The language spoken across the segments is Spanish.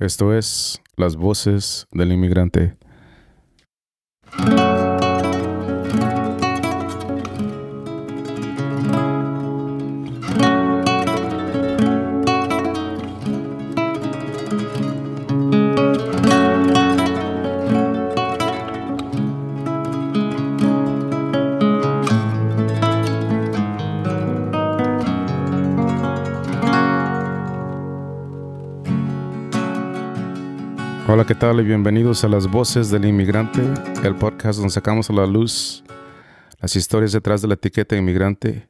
Esto es Las Voces del Inmigrante. Hola, ¿qué tal? Y bienvenidos a Las Voces del Inmigrante, el podcast donde sacamos a la luz las historias detrás de la etiqueta inmigrante.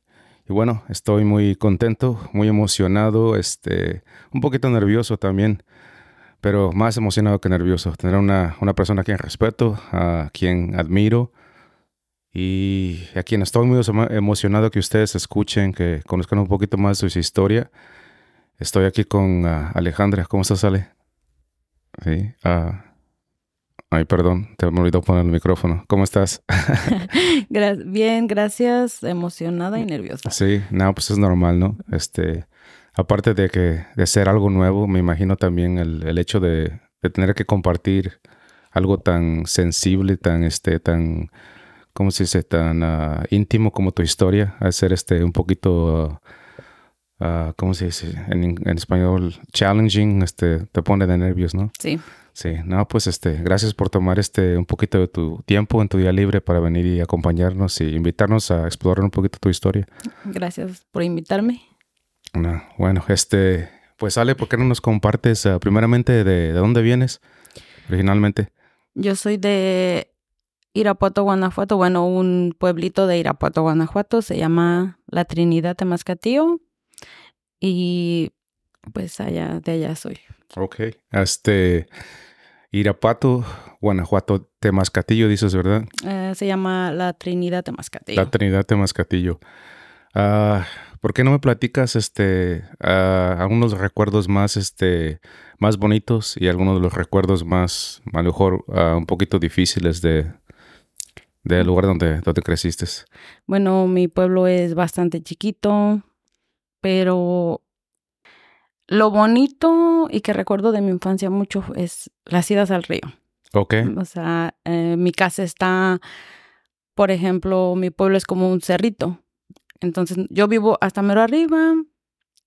Y bueno, estoy muy contento, muy emocionado, este, un poquito nervioso también, pero más emocionado que nervioso. Tener una, una persona a quien respeto, a quien admiro y a quien estoy muy emocionado que ustedes escuchen, que conozcan un poquito más de su historia. Estoy aquí con uh, Alejandra. ¿Cómo estás, Ale? Sí. ah ay, perdón, te me olvidó poner el micrófono. ¿Cómo estás? Bien, gracias. Emocionada y nerviosa. Sí, no, pues es normal, ¿no? Este, aparte de que de ser algo nuevo, me imagino también el, el hecho de, de, tener que compartir algo tan sensible, tan, este, tan, ¿cómo se dice? Tan uh, íntimo como tu historia, a ser este un poquito Uh, ¿cómo se dice? En, en, español, challenging, este, te pone de nervios, ¿no? Sí. Sí, no, pues este, gracias por tomar este un poquito de tu tiempo en tu día libre para venir y acompañarnos y invitarnos a explorar un poquito tu historia. Gracias por invitarme. No, bueno, este, pues Ale, ¿por qué no nos compartes uh, primeramente de, de dónde vienes originalmente? Yo soy de Irapuato, Guanajuato, bueno, un pueblito de Irapuato, Guanajuato, se llama La Trinidad Temascatillo y pues allá, de allá soy. Ok. Este, Irapato, Guanajuato, Temascatillo, dices, ¿verdad? Uh, se llama La Trinidad Temascatillo. La Trinidad Temascatillo. Uh, ¿Por qué no me platicas este, uh, algunos recuerdos más, este, más bonitos y algunos de los recuerdos más, a lo mejor, un poquito difíciles de, del lugar donde, donde creciste? Bueno, mi pueblo es bastante chiquito pero lo bonito y que recuerdo de mi infancia mucho es las idas al río. Ok. O sea, eh, mi casa está, por ejemplo, mi pueblo es como un cerrito. Entonces yo vivo hasta mero arriba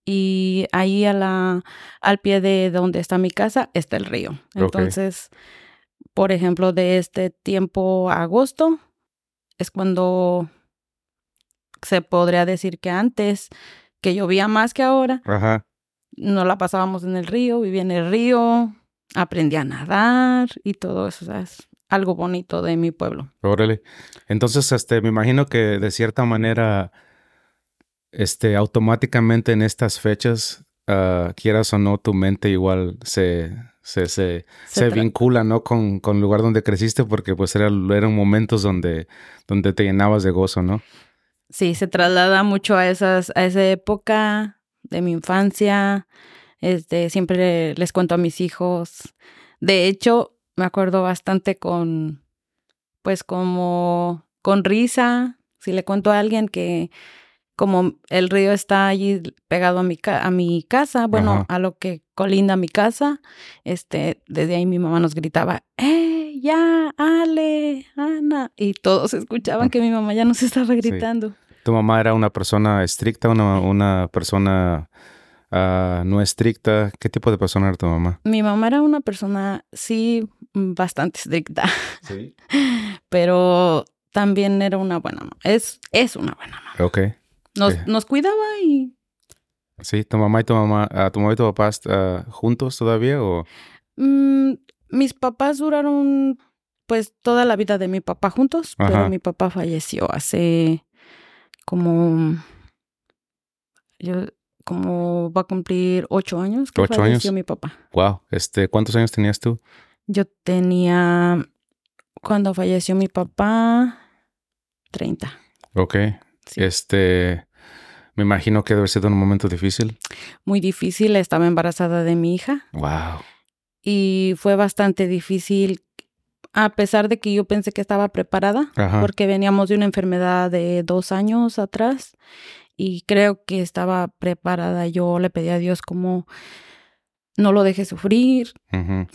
y ahí a la, al pie de donde está mi casa está el río. Entonces, okay. por ejemplo, de este tiempo a agosto es cuando se podría decir que antes que llovía más que ahora. Ajá. No la pasábamos en el río, vivía en el río, aprendí a nadar y todo eso, o sea, es algo bonito de mi pueblo. Órale. Entonces, este, me imagino que de cierta manera, este, automáticamente en estas fechas, uh, quieras o no, tu mente igual se, se, se, se, se vincula, ¿no? Con, con el lugar donde creciste, porque pues era, eran momentos donde, donde te llenabas de gozo, ¿no? Sí, se traslada mucho a esas, a esa época de mi infancia. Este, siempre les cuento a mis hijos. De hecho, me acuerdo bastante con, pues como con risa. Si le cuento a alguien que como el río está allí pegado a mi, a mi casa, bueno, Ajá. a lo que colinda mi casa, este, desde ahí mi mamá nos gritaba, ¡eh, ya, Ale, Ana! Y todos escuchaban que mi mamá ya nos estaba gritando. Sí. ¿Tu mamá era una persona estricta, una, una persona uh, no estricta? ¿Qué tipo de persona era tu mamá? Mi mamá era una persona, sí, bastante estricta. Sí. Pero también era una buena mamá. Es, es una buena mamá. Ok. Nos, eh. nos cuidaba y... Sí, tu mamá y tu mamá, uh, tu mamá y tu papá uh, juntos todavía o... Mm, mis papás duraron pues toda la vida de mi papá juntos, Ajá. pero mi papá falleció hace como yo como va a cumplir ocho años que ¿Ocho falleció años? mi papá. Wow, este, ¿cuántos años tenías tú? Yo tenía cuando falleció mi papá 30. Ok. Sí. Este, me imagino que debe ser un momento difícil. Muy difícil, estaba embarazada de mi hija. Wow. Y fue bastante difícil a pesar de que yo pensé que estaba preparada, Ajá. porque veníamos de una enfermedad de dos años atrás y creo que estaba preparada. Yo le pedí a Dios como no lo dejé sufrir.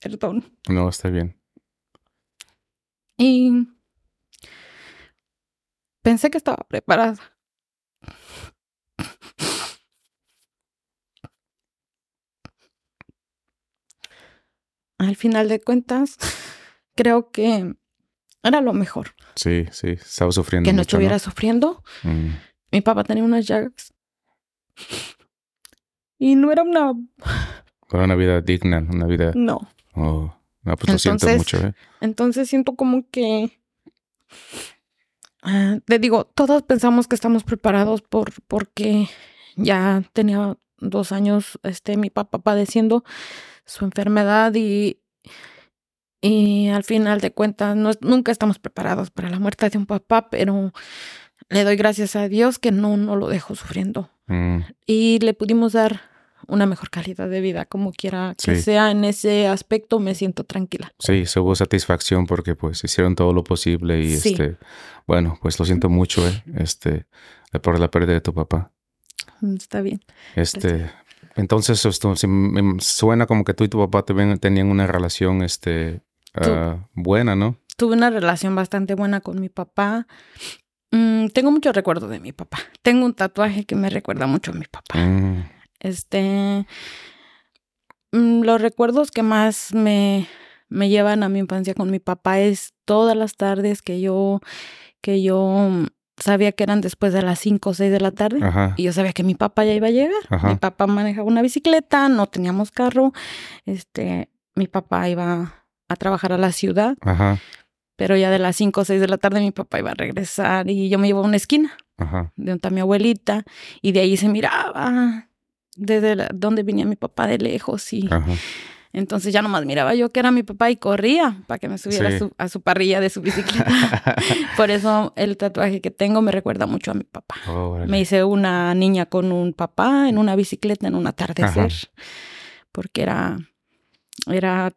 Perdón. No, está bien. Y pensé que estaba preparada. Al final de cuentas, creo que era lo mejor. Sí, sí, estaba sufriendo Que no mucho, estuviera sufriendo. Mm, Mi papá tenía unas llagas. Y no era una... Para una vida digna, una vida... No. Oh, no, pues lo siento Entonces- mucho, ¿eh? Entonces siento como que... ah, te digo, todos pensamos que estamos preparados por, porque ya tenía dos años este, mi papá padeciendo su enfermedad y, y al final de cuentas no, nunca estamos preparados para la muerte de un papá, pero le doy gracias a Dios que no, no lo dejó sufriendo Mm, y le pudimos dar una mejor calidad de vida, como quiera que Sí. sea en ese aspecto, me siento tranquila. sí, se hubo satisfacción porque pues hicieron todo lo posible y Sí. este... Bueno, pues lo siento mucho, ¿eh? Este... Por la pérdida de tu papá. Mm, Está bien. Este... Entonces, esto, sí, me- suena como que tú y tu papá te- tenían una relación, este... Ah, buena, ¿no? Tuve una relación bastante buena con mi papá. Mm, tengo muchos recuerdos de mi papá. Tengo un tatuaje que me recuerda mucho a mi papá. Mm, Este, mm, los recuerdos que más me, me llevan a mi infancia con mi papá es todas las tardes que yo, que yo sabía que eran después de las 5 o 6 de la tarde. ajá, Y yo sabía que mi papá ya iba a llegar. Ajá. Mi papá manejaba una bicicleta, no teníamos carro. Este, mi papá iba a trabajar a la ciudad, ajá, pero ya de las 5 o 6 de la tarde mi papá iba a regresar y yo me iba a una esquina de donde está mi abuelita y de ahí se miraba desde la- donde venía mi papá de lejos y. entonces ya nomás miraba yo que era mi papá y corría para que me subiera Sí. a, su, a su parrilla de su bicicleta. Por eso el tatuaje que tengo me recuerda mucho a mi papá. Me hice una niña con un papá en una bicicleta en un atardecer. Ajá. Porque era, era,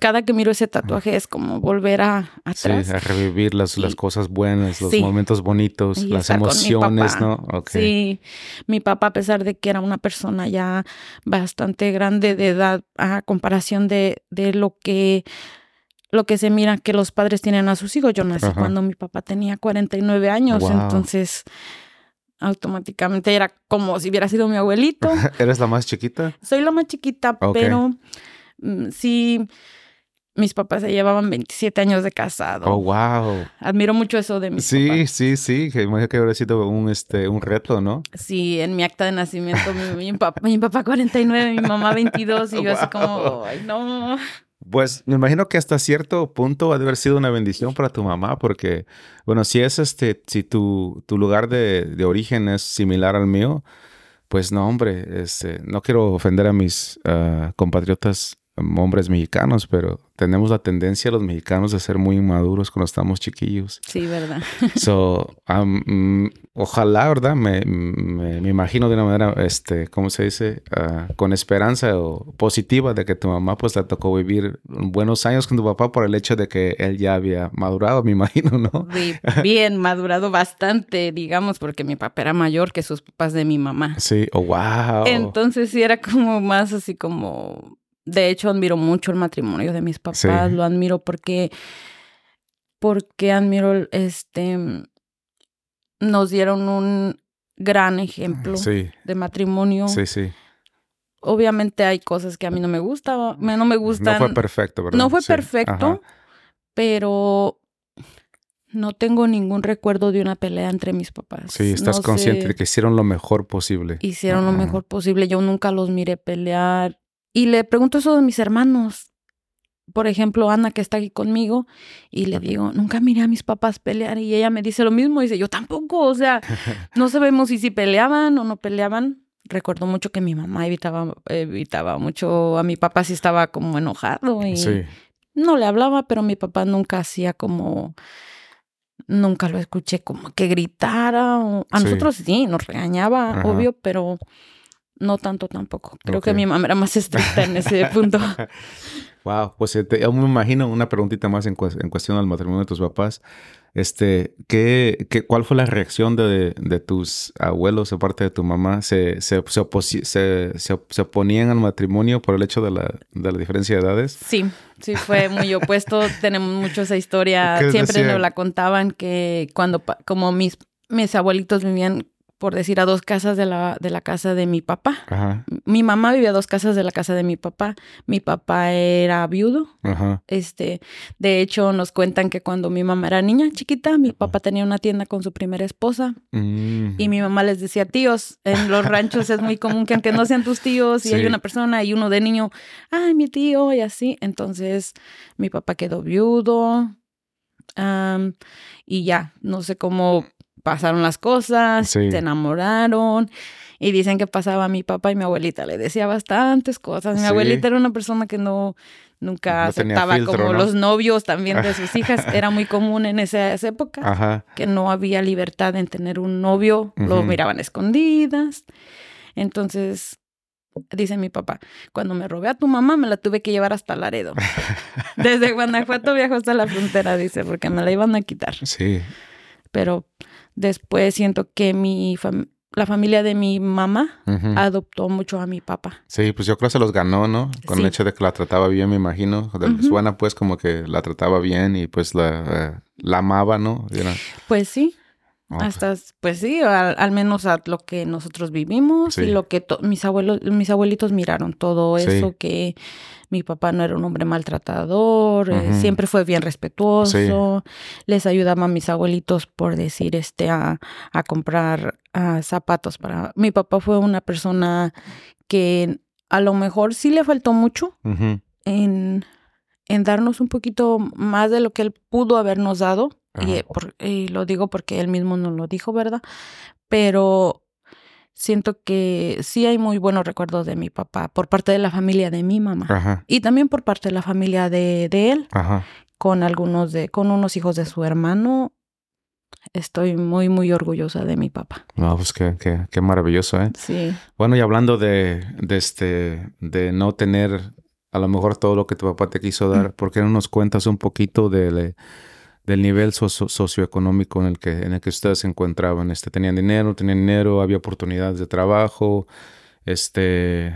cada que miro ese tatuaje es como volver a Sí, atrás. a revivir las, las cosas buenas, los Sí. momentos bonitos, Y las emociones. ¿no? Sí, mi papá, a pesar de que era una persona ya bastante grande de edad, a comparación de, de lo que lo que se mira que los padres tienen a sus hijos. Yo nací Ajá. cuando mi papá tenía 49 años, Wow. entonces automáticamente era como si hubiera sido mi abuelito. ¿Eres la más chiquita? Soy la más chiquita, pero mm, sí, mis papás se llevaban 27 años de casado. Oh, wow. Admiro mucho eso de mis Sí, papás. sí, sí, que imagino que habría sido un, este, un reto, ¿no? Sí, en mi acta de nacimiento, mi, mi papá, mi papá 49, mi mamá 22, y yo así como, ay, no. Pues me imagino que hasta cierto punto ha de haber sido una bendición para tu mamá, porque, bueno, si es este, si tu, tu lugar de, de origen es similar al mío, pues no, hombre, este, no quiero ofender a mis ah, compatriotas hombres mexicanos, pero tenemos la tendencia los mexicanos de ser muy inmaduros cuando estamos chiquillos. Sí, ¿verdad? So, um, ojalá, ¿verdad? Me, me, me imagino de una manera, este, ¿cómo se dice? Ah, con esperanza o positiva de que tu mamá pues le tocó vivir buenos años con tu papá por el hecho de que él ya había madurado, me imagino, ¿no? Sí, bien, madurado bastante, digamos, porque mi papá era mayor que sus papás de mi mamá. Sí, oh, wow. Entonces sí era como más así como... De hecho, admiro mucho el matrimonio de mis papás. Sí. Lo admiro porque... Porque admiro, este... Nos dieron un gran ejemplo Sí, de matrimonio. sí, sí. Obviamente hay cosas que a mí no me gustan, no me gustan. No fue perfecto, ¿verdad? No fue Sí, perfecto, ajá. pero no tengo ningún recuerdo de una pelea entre mis papás. Sí, estás No consciente sé, de que hicieron lo mejor posible. hicieron lo mejor posible. Yo nunca los miré pelear. Y le pregunto eso de mis hermanos. Por ejemplo, Ana, que está aquí conmigo, y le digo, nunca miré a mis papás pelear. Y ella me dice lo mismo. Dice, yo tampoco. O sea, no sabemos si, si peleaban o no peleaban. Recuerdo mucho que mi mamá evitaba, evitaba mucho a mi papá si estaba como enojado. Y Sí, no le hablaba, pero mi papá nunca hacía como. Nunca lo escuché como que gritara. o- a Sí. nosotros sí, nos regañaba, Ajá. obvio, pero no tanto tampoco. Creo que mi mamá era más estricta en ese punto. Wow, pues te, yo me imagino una preguntita más en, en, cuestión del matrimonio de tus papás. Este, ¿qué, qué, ¿Cuál fue la reacción de, de, tus abuelos, aparte de tu mamá? ¿Se, se, se, se, oponían al matrimonio por el hecho de la, de la diferencia de edades? Sí, sí, fue muy opuesto. Tenemos mucho esa historia. Siempre nos la contaban que cuando, como mis, mis abuelitos vivían por decir, a dos casas de la, de la casa de mi papá. Ajá. Mi mamá vivía a dos casas de la casa de mi papá. Mi papá era viudo. Ajá. Este, de hecho, nos cuentan que cuando mi mamá era niña chiquita, mi papá tenía una tienda con su primera esposa. Mm. Y mi mamá les decía tíos. En los ranchos es muy común que aunque no sean tus tíos y hay una persona y uno de niño, ay, mi tío, y así. Entonces, mi papá quedó viudo. y ya, no sé cómo pasaron las cosas, se enamoraron. Y dicen que pasaba a mi papá y mi abuelita. Le decía bastantes cosas. Mi abuelita era una persona que no nunca aceptaba como los novios también de sus hijas. Era muy común en esa, época que no había libertad en tener un novio. Lo miraban escondidas. Entonces, dice mi papá, cuando me robé a tu mamá me la tuve que llevar hasta Laredo. Desde Guanajuato viajó hasta la frontera, dice, porque me la iban a quitar. Sí. Pero Después siento que mi la familia de mi mamá adoptó mucho a mi papá. Sí, pues yo creo que se los ganó, ¿no? Con el hecho de que la trataba bien, me imagino. Suena pues como que la trataba bien y pues la, eh, la amaba, ¿no? Pues sí. Hasta, pues sí, al, menos a lo que nosotros vivimos y lo que mis abuelos, mis abuelitos miraron todo eso que mi papá no era un hombre maltratador, eh, siempre fue bien respetuoso, les ayudaba a mis abuelitos por decir este a, a comprar zapatos para mi papá fue una persona que a lo mejor sí le faltó mucho en, en darnos un poquito más de lo que él pudo habernos dado y, lo digo porque él mismo nos lo dijo, ¿verdad? Pero siento que sí hay muy buenos recuerdos de mi papá por parte de la familia de mi mamá y también por parte de la familia de, de él. Con algunos de con unos hijos de su hermano estoy muy muy orgullosa de mi papá. No pues qué, qué, qué maravilloso eh sí. Bueno y hablando de, de este de no tener a lo mejor todo lo que tu papá te quiso dar ¿por qué no nos cuentas un poquito de del nivel socioeconómico en el que en el que ustedes se encontraban. Este, tenían dinero, tenían dinero, había oportunidades de trabajo, este,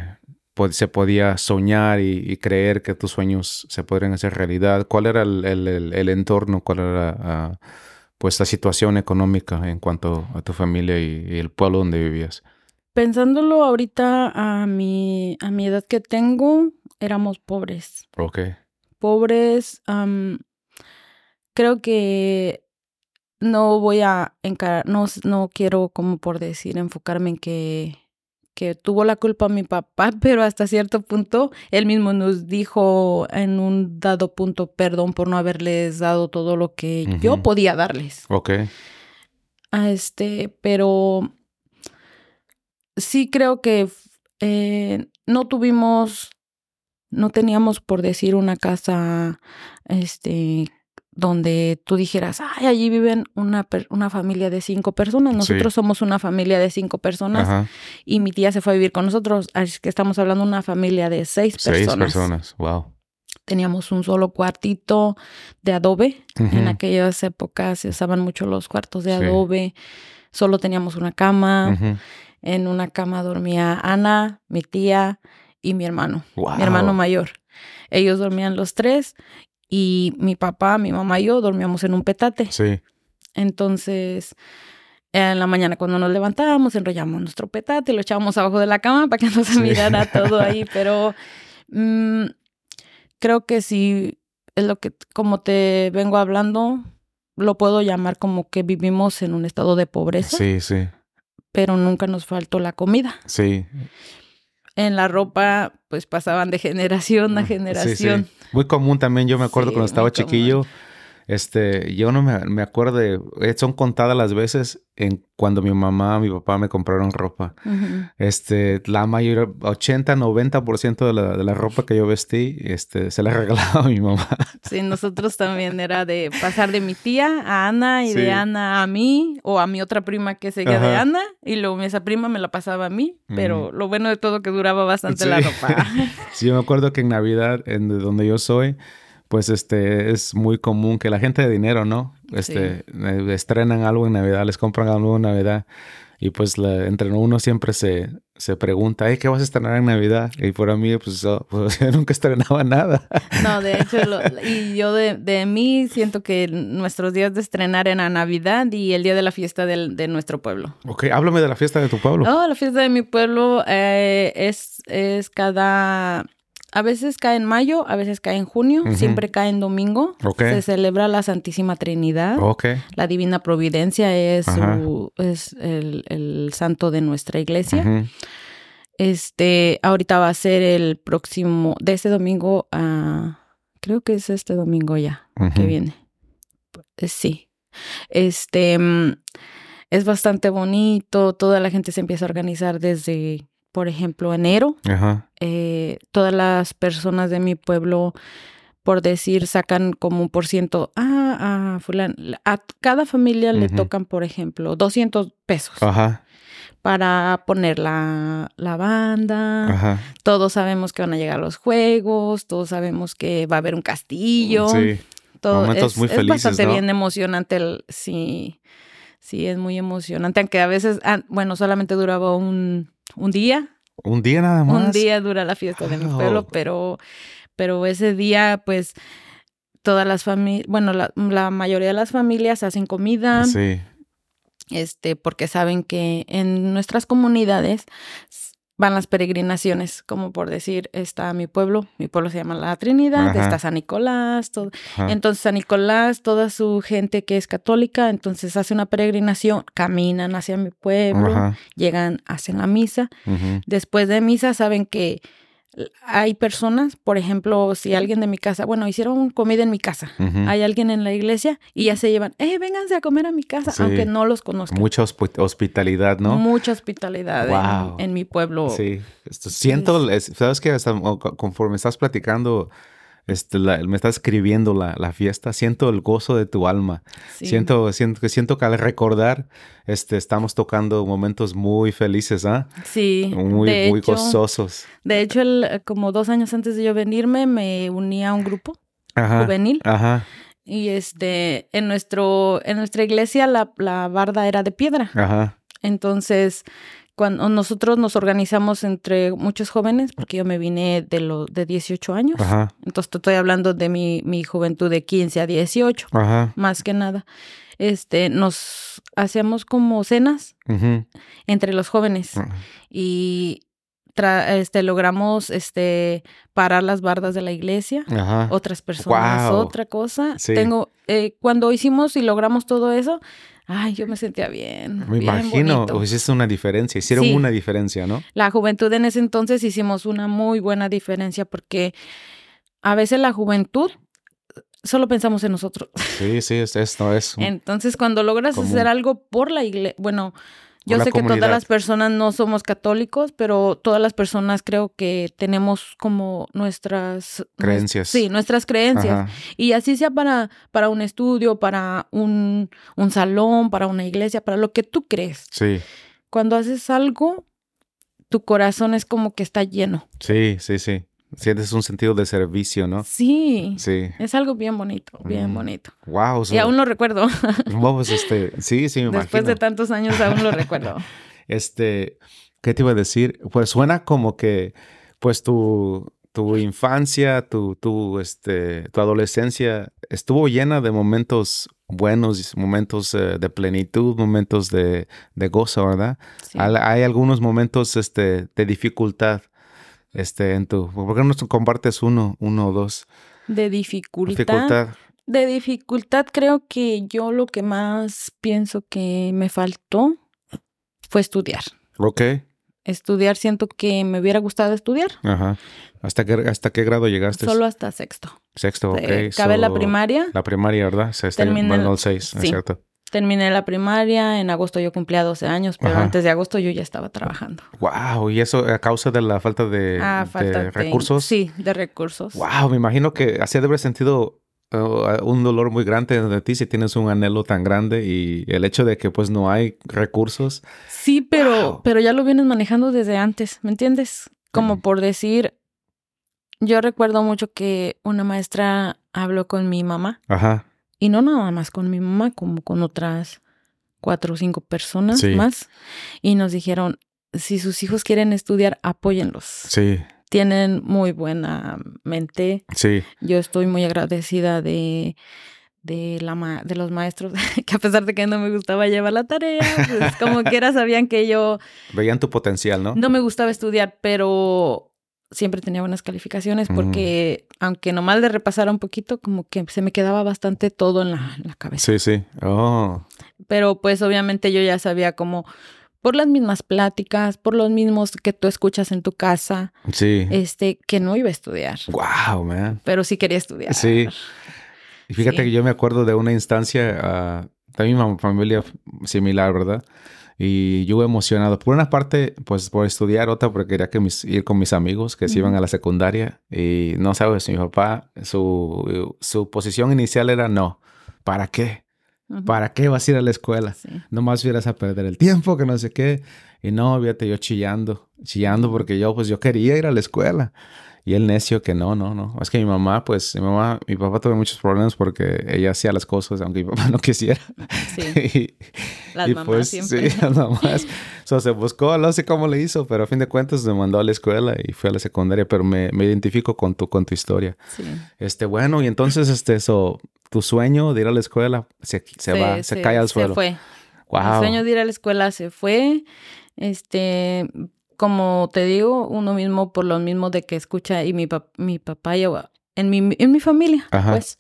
se podía soñar y, creer que tus sueños se podrían hacer realidad. ¿Cuál era el, el, entorno? ¿Cuál era ah, pues la situación económica en cuanto a tu familia y, el pueblo donde vivías? Pensándolo ahorita a mi, a mi edad que tengo, éramos pobres. Ok. Pobres, creo que no voy a encarar, no, no quiero como por decir, enfocarme en que, que tuvo la culpa mi papá, pero hasta cierto punto él mismo nos dijo en un dado punto perdón por no haberles dado todo lo que yo podía darles. Ok. A este, pero sí creo que eh, no tuvimos, no teníamos por decir una casa, este, donde tú dijeras, ay, allí viven una, una familia de cinco personas. Nosotros somos una familia de cinco personas y mi tía se fue a vivir con nosotros. Así que estamos hablando de una familia de seis, personas. Seis personas, wow. Teníamos un solo cuartito de adobe. En aquellas épocas se usaban mucho los cuartos de adobe. Solo teníamos una cama. En una cama dormía Ana, mi tía y mi hermano, mi hermano mayor. Ellos dormían los tres y mi papá, mi mamá y yo dormíamos en un petate. Sí. Entonces, en la mañana cuando nos levantábamos, enrollamos nuestro petate, lo echábamos abajo de la cama para que no se mirara todo ahí, pero mm, creo que sí es lo que, como te vengo hablando, lo puedo llamar como que vivimos en un estado de pobreza. Sí, sí. Pero nunca nos faltó la comida. Sí en la ropa, pues pasaban de generación a generación. Muy común también, yo me acuerdo cuando estaba chiquillo, Este, yo no me, me acuerdo de, eh, son contadas las veces en cuando mi mamá, mi papá me compraron ropa. Este, la mayoría, 80, 90% de la, de la ropa que yo vestí, este, se la regalaba a mi mamá. Sí, nosotros también era de pasar de mi tía a Ana y Sí. de Ana a mí o a mi otra prima que seguía de Ajá. Ana y luego esa prima me la pasaba a mí, pero lo bueno de todo que duraba bastante Sí. la ropa. Sí, yo me acuerdo que en Navidad, en de donde yo soy, pues este es muy común que la gente de dinero, ¿no? Este eh, estrenan algo en Navidad, les compran algo en Navidad y pues la- entre uno siempre se, se pregunta, "Ay, ¿qué vas a estrenar en Navidad? Y por mí, pues, yo- pues, yo nunca estrenaba nada. No, de hecho, lo- y yo de, de mí siento que nuestros días de estrenar eran Navidad y el día de la fiesta del- de nuestro pueblo. ok, háblame de la fiesta de tu pueblo. Oh, la fiesta de mi pueblo eh, es, es cada... A veces cae en mayo, a veces cae en junio, siempre cae en domingo. Se celebra la Santísima Trinidad. La Divina Providencia es, su- es el, el santo de nuestra iglesia. Este, ahorita va a ser el próximo, de este domingo a, creo que es este domingo ya, que viene. Eh, Sí. Este, mm, es bastante bonito, toda la gente se empieza a organizar desde, por ejemplo, enero. Ajá, Eh, todas las personas de mi pueblo, por decir, sacan como un por ciento. Ah, a fulano. A cada familia le tocan, por ejemplo, 200 pesos ajá, para poner la, la banda. ajá. Todos sabemos que van a llegar los juegos, todos sabemos que va a haber un castillo. Sí, todo momentos es, muy es felices, bastante ¿no? bien emocionante. el- sí, sí, es muy emocionante. Aunque a veces, ah, bueno, solamente duraba un, un día. un día nada más. Un día dura la fiesta de mi pueblo, pero, pero ese día, pues, todas las familias, bueno, la, la mayoría de las familias hacen comida, Sí, este, porque saben que en nuestras comunidades van las peregrinaciones, como por decir, está mi pueblo, mi pueblo se llama La Trinidad, Ajá. está San Nicolás, todo. Entonces San Nicolás, toda su gente que es católica, entonces hace una peregrinación, caminan hacia mi pueblo, ajá, llegan, hacen la misa, Después de misa saben que hay personas, por ejemplo, si alguien de mi casa, bueno, hicieron comida en mi casa, hay alguien en la iglesia y ya se llevan, eh, vénganse a comer a mi casa, Sí. aunque no los conozcan. Mucha hospi- hospitalidad, ¿no? Mucha hospitalidad en- Wow. en, mi pueblo. Sí, esto, siento, es- sabes que conforme estás platicando, este, la- me estás escribiendo la, la fiesta, siento el gozo de tu alma. Sí. Siento, siento que siento que al recordar, este, estamos tocando momentos muy felices, ¿ah? Sí, Muy, de muy hecho, gozosos. De hecho, el- como dos años antes de yo venirme, me uní a un grupo Ajá. juvenil Ajá. y este, en nuestro, en nuestra iglesia la, la barda era de piedra. Ajá. Entonces, cuando nosotros nos organizamos entre muchos jóvenes, porque yo me vine de los de 18 años, Ajá. entonces te estoy hablando de mi, mi juventud de 15 a 18, Ajá. más que nada. Este, nos hacíamos como cenas ujú, entre los jóvenes ajá. y tra- este, logramos este, parar las bardas de la iglesia. Ajá. Otras personas, Guau. otra cosa. Sí. Tengo, eh, cuando hicimos y logramos todo eso, ay, yo me sentía bien. Me bien imagino, bonito. hiciste una diferencia, hicieron Sí. una diferencia, ¿no? La juventud en ese entonces hicimos una muy buena diferencia porque a veces la juventud solo pensamos en nosotros. Sí, sí, es esto, es. Entonces, cuando logras Común. hacer algo por la iglesia, bueno, yo sé que todas las personas no somos católicos, pero todas las personas creo que tenemos como nuestras Creencias. Sí, nuestras creencias. Ajá. Y así sea para, para un estudio, para un, un salón, para una iglesia, para lo que tú crees. Sí, Cuando haces algo, tu corazón es como que está lleno. sí, sí, sí. Sientes un sentido de servicio, ¿no? Sí. Sí. Es algo bien bonito, bien Mm. bonito. Wow. Y aún lo recuerdo. Vamos, este, sí, sí, me Después imagino. de tantos años aún lo recuerdo. Este, ¿qué te iba a decir? Pues suena como que, pues tu, tu infancia, tu, tu, este, tu adolescencia estuvo llena de momentos buenos, momentos eh, de plenitud, momentos de, de gozo, ¿verdad? Sí. Al- Hay algunos momentos, este, de dificultad, este, en tu, ¿por qué no nos compartes uno, uno o dos? De dificultad. Dificultad. De dificultad creo que yo lo que más pienso que me faltó fue estudiar. Ok. estudiar, siento que me hubiera gustado estudiar. Ajá. ¿Hasta qué, hasta qué grado llegaste? Solo hasta sexto. Sexto, ok. Acabé la primaria. La primaria, ¿verdad? Se está Terminé bueno, el- el 6, sí. ¿cierto? Terminé la primaria, en agosto yo cumplía 12 años, pero Ajá. antes de agosto yo ya estaba trabajando. Wow, y eso a causa de la falta de, ah, de falta de recursos. Sí, de recursos. Wow, me imagino que así debe haber sentido uh, un dolor muy grande de ti si tienes un anhelo tan grande y el hecho de que pues no hay recursos. Sí, pero, Wow. pero ya lo vienes manejando desde antes, ¿me entiendes? Como por decir, yo recuerdo mucho que una maestra habló con mi mamá, Ajá. Y no nada más con mi mamá, como con otras cuatro o cinco personas Sí. más, y nos dijeron, si sus hijos quieren estudiar, apóyenlos. Sí, Tienen muy buena mente. sí. Yo estoy muy agradecida de, de, la ma- de los maestros, que a pesar de que no me gustaba llevar la tarea, pues como quiera sabían que yo Veían tu potencial, ¿no? no me gustaba estudiar, pero siempre tenía buenas calificaciones Mm. porque aunque nomás de repasara un poquito, como que se me quedaba bastante todo en la, en la cabeza. Sí, sí. Oh, Pero pues obviamente yo ya sabía como por las mismas pláticas, por los mismos que tú escuchas en tu casa, sí. este, que no iba a estudiar, Wow, man. pero sí quería estudiar. Sí. Y fíjate Sí. que yo me acuerdo de una instancia, ah, también familia similar, ¿verdad? Y yo emocionado. Por una parte, pues por estudiar, otra porque quería que mis, ir con mis amigos que se iban a la secundaria. Y no sabes, mi papá, su, su posición inicial era no. ¿Para qué? ¿Para qué vas a ir a la escuela? Sí. Nomás vienes a perder el tiempo, que no sé qué. Y no, fíjate, yo chillando, chillando porque yo, pues yo quería ir a la escuela. Y el necio que no, no, no. Es que mi mamá, pues, mi mamá, mi papá tuvo muchos problemas porque ella hacía las cosas aunque mi papá no quisiera. Sí, y, las y mamás pues, siempre. sí, las mamás. So, se buscó, no sé cómo le hizo, pero a fin de cuentas me mandó a la escuela y fue a la secundaria, pero me, me identifico con tu, con tu historia. Sí. Este, bueno, y entonces, este, eso, tu sueño de ir a la escuela se, se, va, se, cae al suelo. Se fue. Wow. El sueño de ir a la escuela se fue. Este, como te digo, uno mismo por lo mismo de que escucha y mi, pap- mi papá y yo, en mi, en mi familia, Ajá. pues,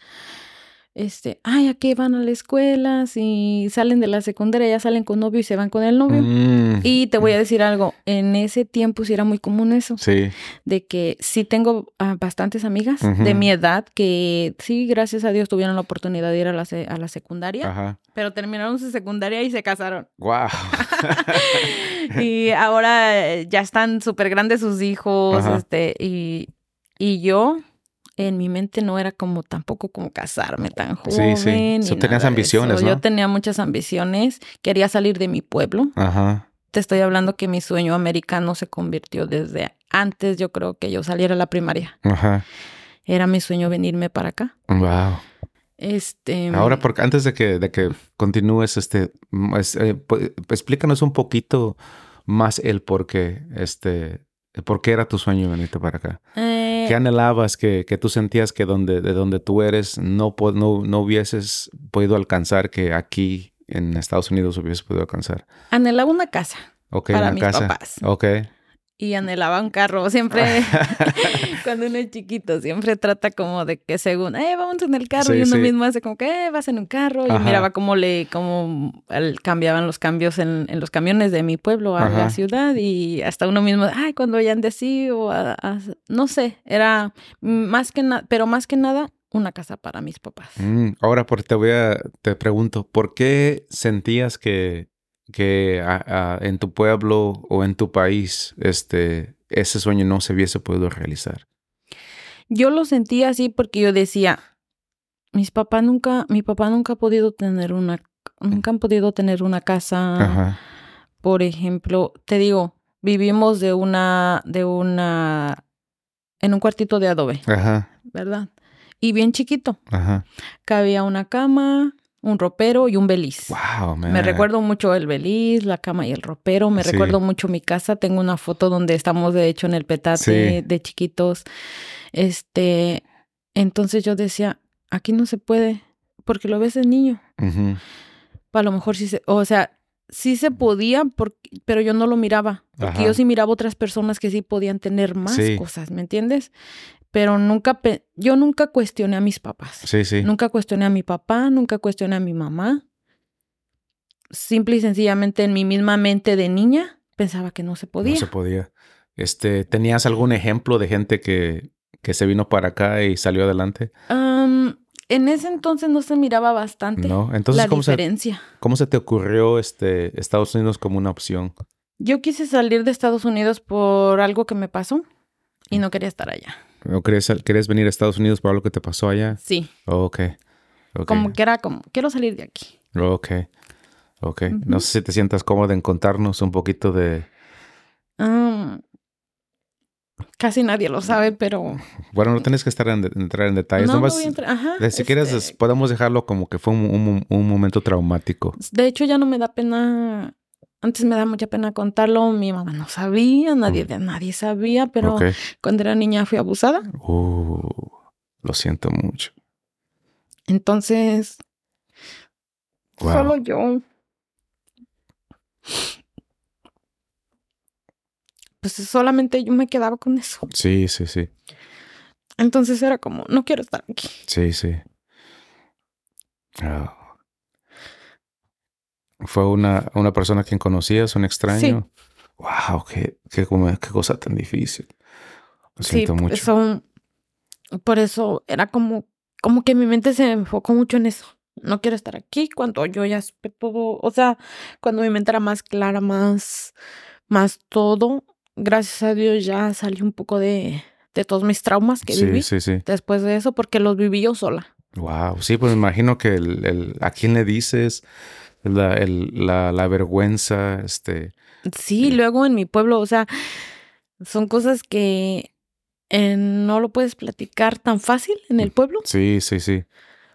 este, ay, ¿a qué van a la escuela? Si salen de la secundaria, ya salen con novio y se van con el novio. Mm, Y te voy a decir algo, en ese tiempo sí era muy común eso, Sí, de que sí tengo bastantes amigas de mi edad que sí, gracias a Dios, tuvieron la oportunidad de ir a la, se- a la secundaria, ajá. pero terminaron su secundaria y se casaron. Wow. y ahora ya están súper grandes sus hijos, Ajá. este, y, y yo en mi mente no era como tampoco como casarme tan Sí, joven. sí. So, nada tenías ambiciones. ¿no? Yo tenía muchas ambiciones, quería salir de mi pueblo. Ajá. Te estoy hablando que mi sueño americano se convirtió desde antes, yo creo que yo saliera a la primaria. Ajá. Era mi sueño venirme para acá. Wow. Este, Ahora, porque antes de que, de que continúes, este, es, eh, pu- explícanos un poquito más el por qué, este, por qué era tu sueño venirte para acá. eh, ¿Qué anhelabas que, que tú sentías que donde, de donde tú eres no, no, no hubieses podido alcanzar que aquí en Estados Unidos hubieses podido alcanzar? anhelaba una casa Ok, Para una mis casa. papás. Ok. Y anhelaba un carro. Siempre, cuando uno es chiquito, siempre trata como de que según, eh, vamos en el carro. Sí, y uno sí. mismo hace como que, eh, vas en un carro. Y Ajá. miraba cómo le, cómo el- cambiaban los cambios en, en los camiones de mi pueblo a Ajá. la ciudad. Y hasta uno mismo, ay, cuando vayan de sí o a- a- no sé, era más que nada, pero más que nada, una casa para mis papás. Mm, ahora porque te voy a, te pregunto, ¿por qué sentías que, que a- a- en tu pueblo o en tu país este, ese sueño no se hubiese podido realizar? Yo lo sentía así porque yo decía, mis papás nunca, mi papá nunca ha podido tener una, nunca han podido tener una casa. Ajá. Por ejemplo, te digo, vivimos de una, de una, en un cuartito de adobe, Ajá. ¿verdad? Y bien chiquito. Ajá. Cabía una cama, un ropero y un beliz. Wow, man. Me recuerdo mucho el beliz, la cama y el ropero. Me Sí. recuerdo mucho mi casa. Tengo una foto donde estamos, de hecho, en el petate Sí. de chiquitos. Este, entonces yo decía, aquí no se puede, porque lo ves de niño. Ujú. A lo mejor sí se, o sea, sí se podía, porque, pero yo no lo miraba. Porque Ajá. yo sí miraba otras personas que sí podían tener más Sí. cosas, ¿me entiendes? Pero nunca, yo nunca cuestioné a mis papás. Sí, sí. Nunca cuestioné a mi papá, nunca cuestioné a mi mamá. Simple y sencillamente en mi misma mente de niña, pensaba que no se podía. No se podía. Este, ¿tenías algún ejemplo de gente que, que se vino para acá y salió adelante? En ese entonces no se miraba bastante No. Entonces, la ¿cómo se, diferencia. ¿cómo se te ocurrió este, Estados Unidos como una opción? Yo quise salir de Estados Unidos por algo que me pasó y no quería estar allá. ¿O querías, querías venir a Estados Unidos por algo que te pasó allá? Sí, Oh, ok. Como que era como, quiero salir de aquí. Oh, ok. Ok. No sé si te sientas cómoda en contarnos un poquito de... Am, casi nadie lo sabe, pero... Bueno, no tienes que estar en, entrar en detalles. no, no nomás, voy a entrar- ajá, de- si quieres, este, es- podemos dejarlo como que fue un, un- un momento traumático. De hecho, ya no me da pena. Antes me da mucha pena contarlo. Mi mamá no sabía, nadie de nadie sabía, pero cuando era niña fui abusada. Uh, lo siento mucho. Entonces, Wow. solo yo. Pues solamente yo me quedaba con eso. Sí, sí, sí. Entonces era como, no quiero estar aquí. Sí, sí. Ah. ¿Fue una, una persona a quien conocías, un extraño? Wow, qué, qué, qué cosa tan difícil. Lo Sí, siento por mucho. eso, por eso era como, como que mi mente se enfocó mucho en eso. No quiero estar aquí cuando yo ya supe todo, o sea, cuando mi mente era más clara, más, más todo. Gracias a Dios ya salí un poco de, de todos mis traumas que Sí, viví sí, sí. después de eso, porque los viví yo sola. Wow, sí, pues me imagino que el, el- a quién le dices la, el- la, la vergüenza, este, Sí, luego en mi pueblo, o sea, son cosas que eh, no lo puedes platicar tan fácil en el pueblo. sí, sí, sí,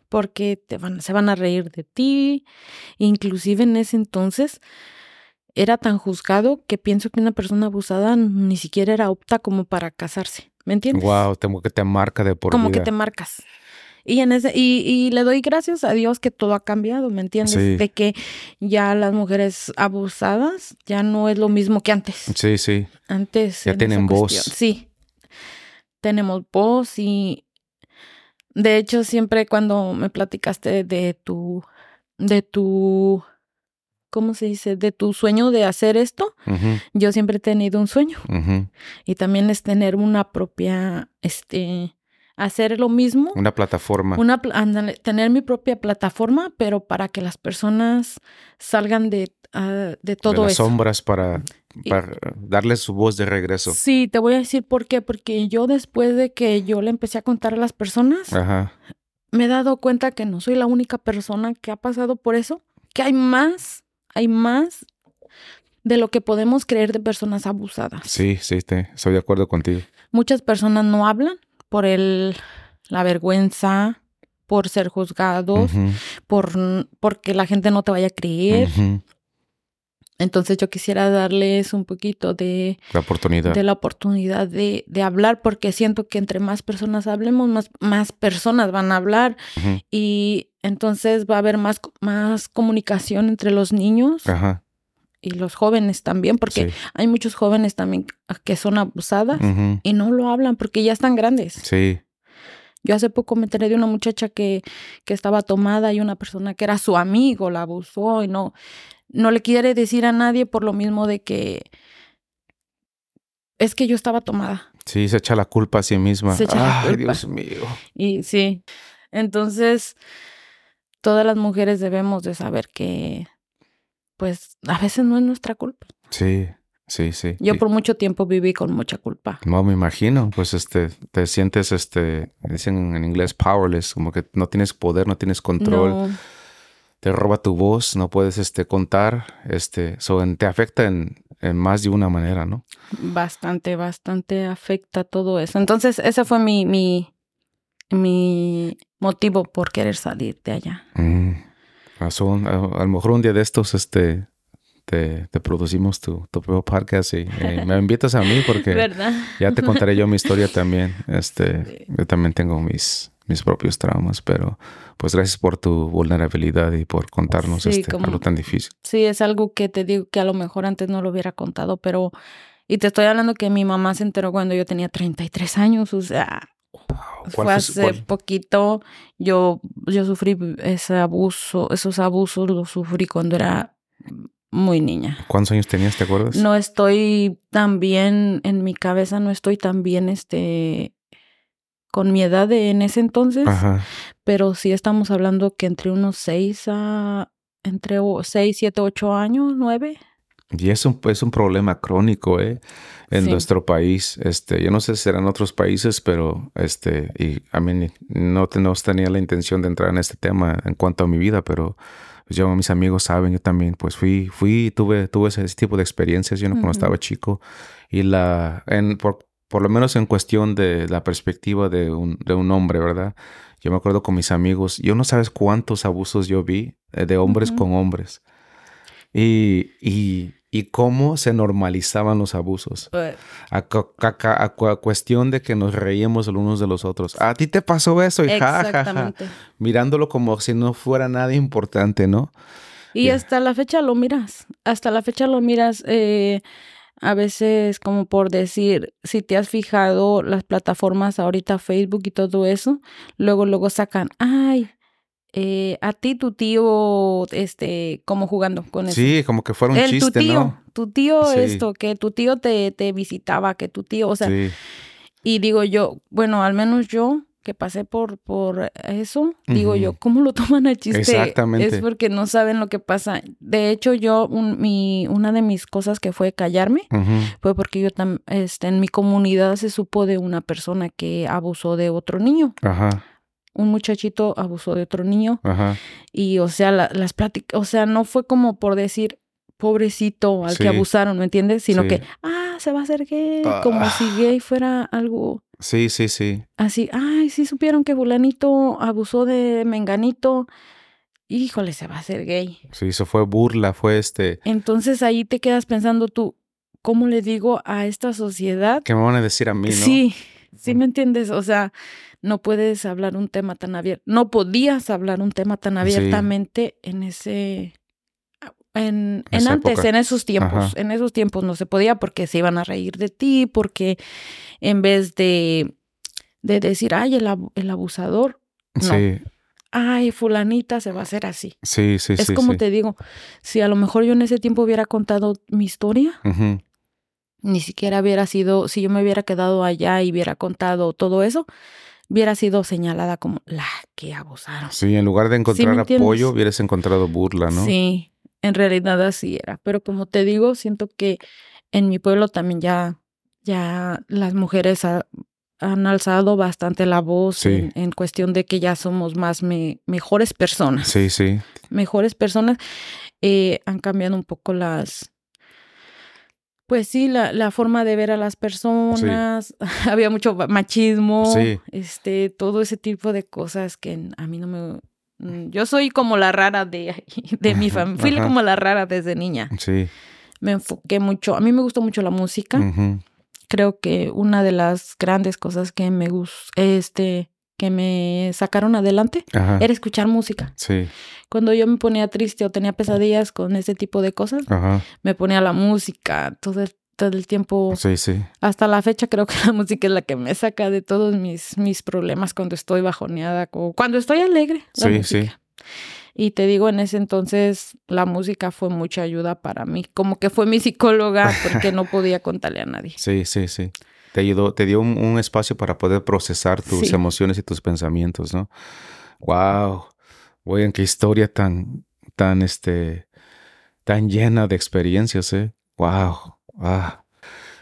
porque te van, se van a reír de ti. Inclusive en ese entonces era tan juzgado que pienso que una persona abusada ni siquiera era apta como para casarse. ¿Me entiendes? wow, como que te marca de por como vida. que te marcas. Y en ese, y, y le doy gracias a Dios que todo ha cambiado, ¿me entiendes? Sí. De que ya las mujeres abusadas ya no es lo mismo que antes. Sí, sí, Antes. Ya en tienen voz. cuestión, Sí. Tenemos voz y de hecho siempre cuando me platicaste de tu de tu ¿cómo se dice? de tu sueño de hacer esto, yo siempre he tenido un sueño y también es tener una propia este hacer lo mismo, una plataforma. una ándale, tener mi propia plataforma, pero para que las personas salgan de ah, de todo de las eso. sombras para, Y- para darles su voz de regreso. Sí, te voy a decir por qué. Porque yo después de que yo le empecé a contar a las personas, Ajá. me he dado cuenta que no soy la única persona que ha pasado por eso, que hay más, hay más de lo que podemos creer de personas abusadas. Sí, sí, te, estoy de acuerdo contigo. Muchas personas no hablan por el, la vergüenza, por ser juzgados, por porque la gente no te vaya a creer. Entonces yo quisiera darles un poquito de La oportunidad. de la oportunidad de, de hablar, porque siento que entre más personas hablemos, más, más personas van a hablar y entonces va a haber más, más comunicación entre los niños Ajá. y los jóvenes también, porque Sí. hay muchos jóvenes también que son abusadas y no lo hablan porque ya están grandes. Sí. Yo hace poco me enteré de una muchacha que, que estaba tomada y una persona que era su amigo la abusó y no, no le quiere decir a nadie por lo mismo de que es que yo estaba tomada. Sí, se echa la culpa a sí misma. Se echa la Ay, culpa. Dios mío. Y sí, entonces todas las mujeres debemos de saber que pues a veces no es nuestra culpa. Sí, sí, sí. Yo por mucho tiempo viví con mucha culpa. No, me imagino, pues este, te sientes, este, dicen en inglés powerless, como que no tienes poder, no tienes control, No, te roba tu voz, no puedes, este, contar, este, so, te afecta en, en más de una manera, ¿no? bastante, bastante afecta todo eso. Entonces ese fue mi, mi, mi motivo por querer salir de allá. Mm, razón, a, a lo mejor un día de estos, este, te, te producimos tu, tu propio podcast y eh, me invitas a mí porque ¿Verdad? ya te contaré yo mi historia también, este, yo también tengo mis, mis propios traumas, pero pues gracias por tu vulnerabilidad y por contarnos Sí, este, como- algo tan difícil. Sí, es algo que te digo que a lo mejor antes no lo hubiera contado, pero... Y te estoy hablando que mi mamá se enteró cuando yo tenía 33 años, o sea, ¿Cuál fue hace cuál- poquito. Yo, yo sufrí ese abuso, esos abusos los sufrí cuando era muy niña. ¿Cuántos años tenías, te acuerdas? No estoy tan bien, en mi cabeza no estoy tan bien, este, con mi edad de en ese entonces, Ajá. pero sí estamos hablando que entre unos seis a, entre o- seis, siete, ocho años, nueve. Y es un, es un problema crónico, ¿eh? En Sí. nuestro país. Este, yo no sé si serán otros países, pero este, y a mí no, no tenía la intención de entrar en este tema en cuanto a mi vida, pero yo, mis amigos saben, yo también, pues fui, fui, tuve, tuve ese tipo de experiencias, yo no cuando estaba chico. Y la, en, por, por lo menos en cuestión de la perspectiva de un, de un hombre, ¿verdad? Yo me acuerdo con mis amigos, yo no sabes cuántos abusos yo vi eh, de hombres con hombres. Y, y, y cómo se normalizaban los abusos. Eh, A, cuestión de que nos reíamos los unos de los otros. A ti te pasó eso y ja, ja, ja. Exactamente. Mirándolo como si no fuera nada importante, ¿no? Y hasta la fecha lo miras, hasta la fecha lo miras, eh, a veces como por decir, si te has fijado las plataformas ahorita, Facebook y todo eso, luego luego sacan, ay, eh, a ti tu tío, este, como jugando con eso. Sí, como que fuera un El, chiste, tu tío, ¿no? tu tío Sí. esto, que tu tío te, te visitaba, que tu tío, o sea, sí, y digo yo, bueno, al menos yo que pasé por, por eso, digo yo, ¿cómo lo toman a chiste? Exactamente. Es porque no saben lo que pasa. De hecho, yo, un, mi, una de mis cosas que fue callarme fue porque yo tam, este, en mi comunidad se supo de una persona que abusó de otro niño. Ajá, Un muchachito abusó de otro niño ajá. y, o sea, la- las pláticas, o sea, no fue como por decir, pobrecito al Sí. que abusaron, ¿me entiendes? Sino Sí. que, ah, se va a hacer gay, Ah. como si gay fuera algo Sí, sí, sí. así, ay, sí supieron que fulanito abusó de menganito, híjole, se va a hacer gay. Sí, eso fue burla, fue este. Entonces ahí te quedas pensando tú, ¿cómo le digo a esta sociedad? ¿Qué me van a decir a mí, no? Sí, sí Ujú. me entiendes, o sea, no puedes hablar un tema tan abierto, no podías hablar un tema tan abiertamente en ese... En, en antes, época. en esos tiempos, Ajá. en esos tiempos no se podía porque se iban a reír de ti, porque en vez de, de decir, ay, el, el abusador, no. Sí, ay, fulanita se va a hacer así. sí, sí, es sí. como sí. te digo, si a lo mejor yo en ese tiempo hubiera contado mi historia, ni siquiera hubiera sido, si yo me hubiera quedado allá y hubiera contado todo eso, hubiera sido señalada como la que abusaron. Sí, en lugar de encontrar apoyo, hubieras encontrado burla, ¿no? Sí, en realidad así era. Pero como te digo, siento que en mi pueblo también ya, ya las mujeres ha- han alzado bastante la voz Sí. en, en cuestión de que ya somos más me- mejores personas. Sí, sí. mejores personas, eh, han cambiado un poco las, pues sí, la, la forma de ver a las personas, había mucho ma- machismo, Sí. este, todo ese tipo de cosas que a mí no me... mm, Yo soy como la rara de, de mi familia, fui como la rara desde niña. Sí. Me enfoqué mucho, a mí me gustó mucho la música. Creo que una de las grandes cosas que me este, que me sacaron adelante Ajá. era escuchar música. Sí. Cuando yo me ponía triste o tenía pesadillas con ese tipo de cosas, Ajá. me ponía la música el, todo el tiempo. Sí, sí. Hasta la fecha creo que la música es la que me saca de todos mis, mis problemas cuando estoy bajoneada o cuando estoy alegre. La Sí, música. sí. Y te digo, en ese entonces la música fue mucha ayuda para mí. Como que fue mi psicóloga porque no podía contarle a nadie. Sí, sí, sí. Te ayudó, te dio un, un espacio para poder procesar tus Sí. emociones y tus pensamientos, ¿no? Wow. Oigan, qué historia tan, tan, este, tan llena de experiencias, ¿eh? Wow. Ah.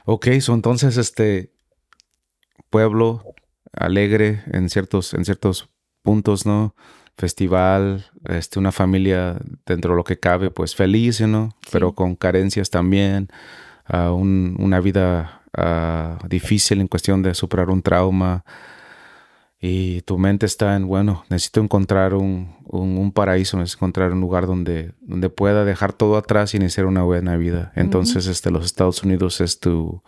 Ok, so entonces, este, pueblo alegre en ciertos, en ciertos puntos, ¿no? Festival, este, una familia dentro de lo que cabe, pues feliz, ¿no? Pero con carencias también, ah, un- una vida ah, difícil en cuestión de superar un trauma. Y tu mente está en, bueno, necesito encontrar un, un, un paraíso, necesito encontrar un lugar donde, donde pueda dejar todo atrás y iniciar una buena vida. Entonces, este, los Estados Unidos es tu,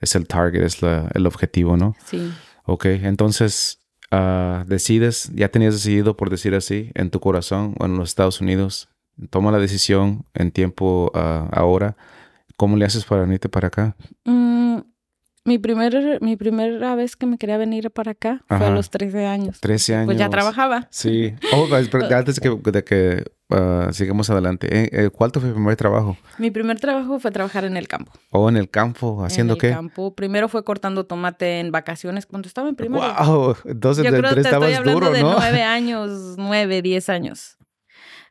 es el target, es la- el objetivo, ¿no? Sí. Ok, entonces ah, decides, ya tenías decidido, por decir así, en tu corazón o en los Estados Unidos, toma la decisión en tiempo ah, ahora. ¿Cómo le haces para venirte para acá? Mm, mi, primer, mi primera vez que me quería venir para acá fue a los 13 años. 13 años. Pues ya trabajaba. Sí. Oh, antes de que, de que ah, sigamos adelante, eh, eh, ¿cuál fue tu primer trabajo? Mi primer trabajo fue trabajar en el campo. ¿O en el campo? ¿Haciendo en el qué? campo. Primero fue cortando tomate en vacaciones cuando estaba en primero. ¡Wow! Entonces, Yo de creo te estoy estabas hablando duro, de ¿no? nueve años, nueve, diez años.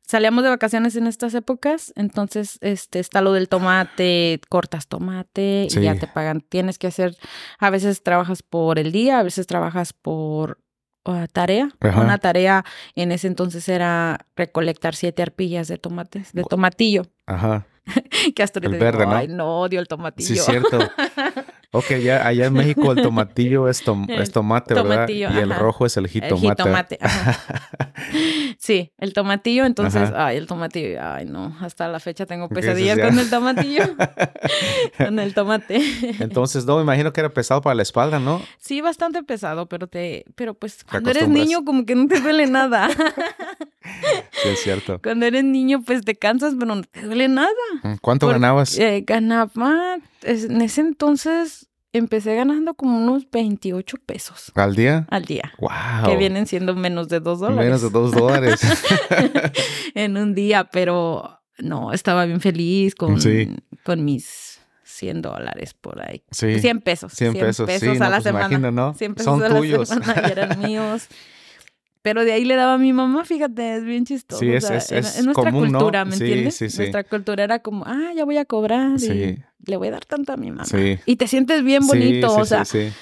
Salíamos de vacaciones en estas épocas, entonces este está lo del tomate, cortas tomate Sí. y ya te pagan. Tienes que hacer, a veces trabajas por el día, a veces trabajas por ah, tarea. Ajá. Una tarea en ese entonces era recolectar siete arpillas de tomates, de tomatillo, Ajá. que hasta El ahorita digo, verde, ¿no? ay no, odio el tomatillo. Sí, cierto. Ok, ya allá en México el tomatillo es, tom- El es tomate, ¿verdad? tomatillo, y el rojo es el El jitomate. jitomate, ajá. Sí, el tomatillo, entonces, Ajá. ay, el tomatillo, ay, no, hasta la fecha tengo ¿Qué pesadillas con el tomatillo, con el tomate. Entonces, no, me imagino que era pesado para la espalda, ¿no? Sí, bastante pesado, pero te, pero pues cuando eres niño como que no te duele nada. Sí, es cierto. cuando eres niño pues te cansas, pero no te duele nada. ¿Cuánto Por- ganabas? Eh, ganaba, es- en ese entonces empecé ganando como unos 28 pesos ¿Al día? al día. ¡Wow! Que vienen siendo menos de dos dólares. Menos de dos dólares. en un día, pero no, estaba bien feliz con, Sí. con mis 100 dólares por ahí. Sí. 100 pesos. 100 pesos, sí, a no, la pues semana. imagina, ¿no? 100 pesos Son a la tuyos. semana y eran míos. Pero de ahí le daba a mi mamá, fíjate, es bien chistoso. Sí, o es- sea, es- era- es nuestra común, ¿no? cultura, ¿me Sí, entiendes? sí, sí. Nuestra cultura era como, ah, ya voy a cobrar y Sí. le voy a dar tanto a mi mamá. Sí. Y te sientes bien bonito, o sea, sí, sí.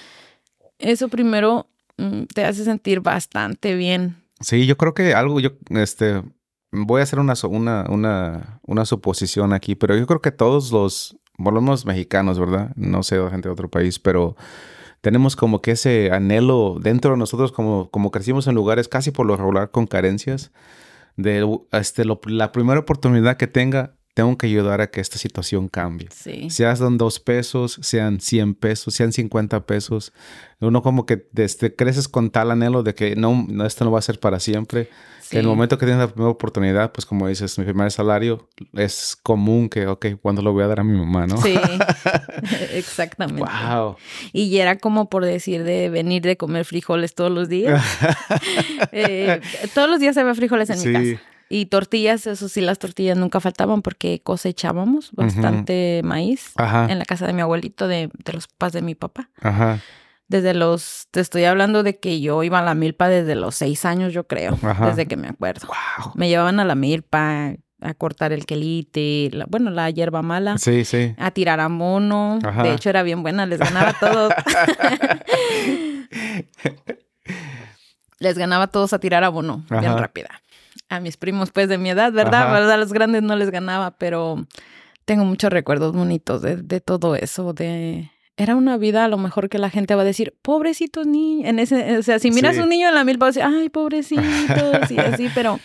eso primero mm, te hace sentir bastante bien. Sí, yo creo que algo, yo, este, voy a hacer una, una, una, una suposición aquí, pero yo creo que todos los, por lo menos mexicanos, ¿verdad? No sé, gente de otro país, pero tenemos como que ese anhelo dentro de nosotros, como, como crecimos en lugares casi por lo regular con carencias, de este, lo- la primera oportunidad que tenga, tengo que ayudar a que esta situación cambie. Sí. Sean dos pesos, sean 100 pesos, sean 50 pesos. Uno como que este, creces con tal anhelo de que no, no, esto no va a ser para siempre. En el momento que tienes la primera oportunidad, pues como dices, mi primer salario, es común que, ok, ¿cuándo lo voy a dar a mi mamá, no? Sí, exactamente. Wow. Y era como por decir de venir de comer frijoles todos los días. Eh, todos los días había frijoles en Sí. mi casa. Y tortillas, eso sí, las tortillas nunca faltaban porque cosechábamos bastante maíz Ajá. en la casa de mi abuelito, de, de los papás de mi papá. Ajá. Desde los, te estoy hablando de que yo iba a la milpa desde los seis años, yo creo, Ajá. desde que me acuerdo. Wow. Me llevaban a la milpa a cortar el quelite, la- bueno, la hierba mala Sí, sí. a tirar a mono. Ajá. De hecho, era bien buena, les ganaba a todos. les ganaba a todos a tirar a mono, bien rápida. A mis primos, pues, de mi edad. ¿Verdad? A los grandes no les ganaba, pero tengo muchos recuerdos bonitos de, de todo eso, de... Era una vida a lo mejor que la gente va a decir, pobrecitos niños. En ese, o sea, si miras Sí. un niño en la milpa, vas a decir, ay, pobrecitos, y así, pero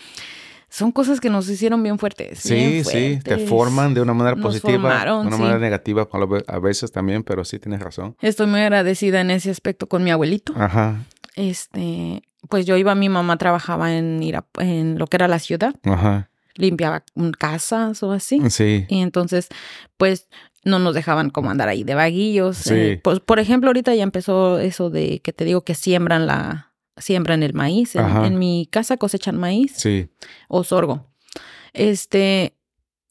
son cosas que nos hicieron bien fuertes. Sí, bien sí, te forman de una manera Nos positiva, formaron, de una sí. manera negativa a veces también, pero sí tienes razón. Estoy muy agradecida en ese aspecto con mi abuelito. Ajá, Este, pues yo iba, mi mamá trabajaba en Irap- en lo que era la ciudad, ajá, limpiaba casas o así. sí, Y entonces, pues no nos dejaban como andar ahí de vaguillos. Sí. Eh, pues, por ejemplo, ahorita ya empezó eso de que te digo que siembran la, siembran el maíz. En, mi casa cosechan maíz sí, o sorgo. Este,